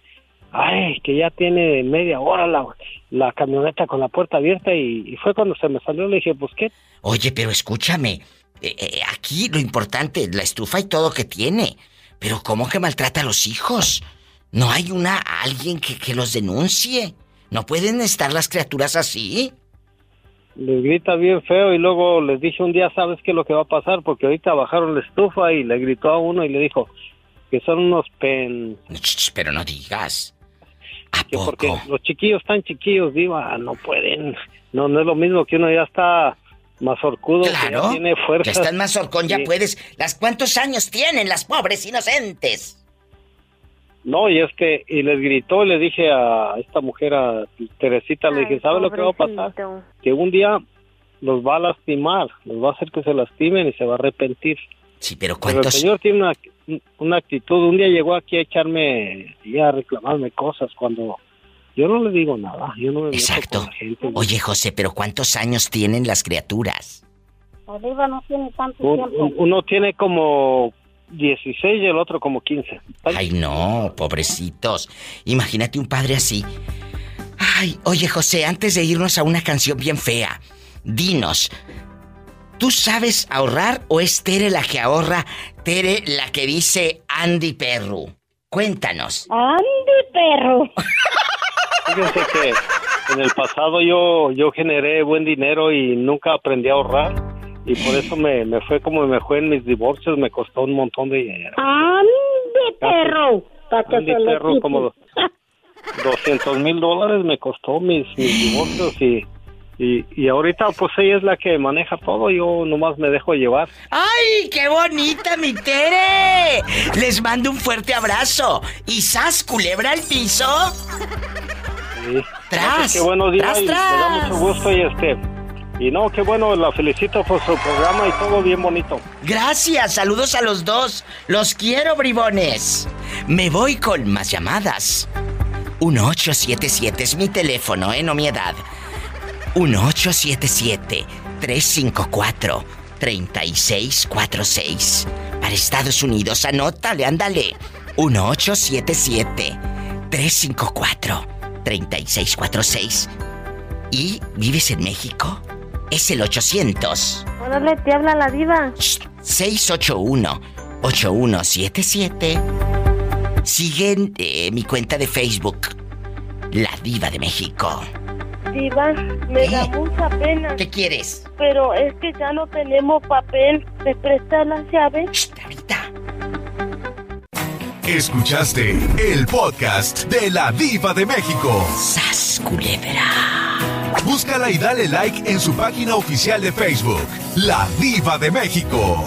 ay, que ya tiene media hora la, la camioneta con la puerta abierta y, y fue cuando se me salió, le dije, pues qué, Oye, pero escúchame. eh, eh, aquí lo importante, la estufa y todo que tiene. Pero ¿cómo que maltrata a los hijos? ¿No hay una alguien que, que los denuncie? ¿No pueden estar las criaturas así? les grita bien feo y luego les dije un día, ¿sabes qué es lo que va a pasar? Porque ahorita bajaron la estufa y le gritó a uno y le dijo que son unos pen... Pero no digas. Que porque los chiquillos tan chiquillos, diva, no pueden. No, no es lo mismo que uno ya está más orcudo, que ya Claro. tiene fuerza. Ya estás más horcón, ya Sí. puedes. ¿Las cuántos años tienen las pobres inocentes? No, y es que, y les gritó y le dije a esta mujer, a Teresita, le dije, ¿sabe lo que va a pasar? Que un día los va a lastimar, los va a hacer que se lastimen y se va a arrepentir. Sí, pero Pero el ¿cuántos? señor tiene una, una actitud. Un día llegó aquí a echarme y a reclamarme cosas cuando yo no le digo nada. Yo no me meto Exacto. con la gente. Oye, José, pero ¿cuántos años tienen las criaturas? Oliva no tiene tanto Un- tiempo. un- uno tiene como 16 y el otro como 15. Ay, no, pobrecitos. Imagínate un padre así. Ay, oye, José, antes de irnos a una canción bien fea, dinos, ¿tú sabes ahorrar o es Tere la que ahorra, Tere la que dice Andy Perru? Cuéntanos. ¡Andy, perro! Fíjense que en el pasado yo, yo generé buen dinero y nunca aprendí a ahorrar. Y por eso me, me fue como me fue en mis divorcios, me costó un montón de dinero. ¡Andy, perro! Para que Andy Perro, como 200 mil dólares me costó mis, mis divorcios y, y, y ahorita pues ella es la que maneja todo, yo nomás me dejo llevar. ¡Ay, qué bonita mi Tere! Les mando un fuerte abrazo. ¿Y sas, culebra al piso? Sí. Tras, qué bueno día tras, y me da tras. mucho gusto y este y no, qué bueno, la felicito por su programa y todo bien bonito. Gracias, saludos a los dos. Los quiero, bribones. Me voy con más llamadas. 1877 es mi teléfono, ¿eh? No mi edad. 1877-354-3646. Para Estados Unidos, anótale, ándale. 1877-354-3646. ¿Y vives en México? Es el 800. Órale, te habla la diva. 681-8177. Siguen eh, mi cuenta de Facebook, La Diva de México. Diva, me da mucha pena. ¿Qué quieres? Pero es que ya no tenemos papel. ¿Me prestas las llaves? Escuchaste el podcast de la Diva de México. ¡Sas, culebra! Búscala y dale like en su página oficial de Facebook, La Diva de México.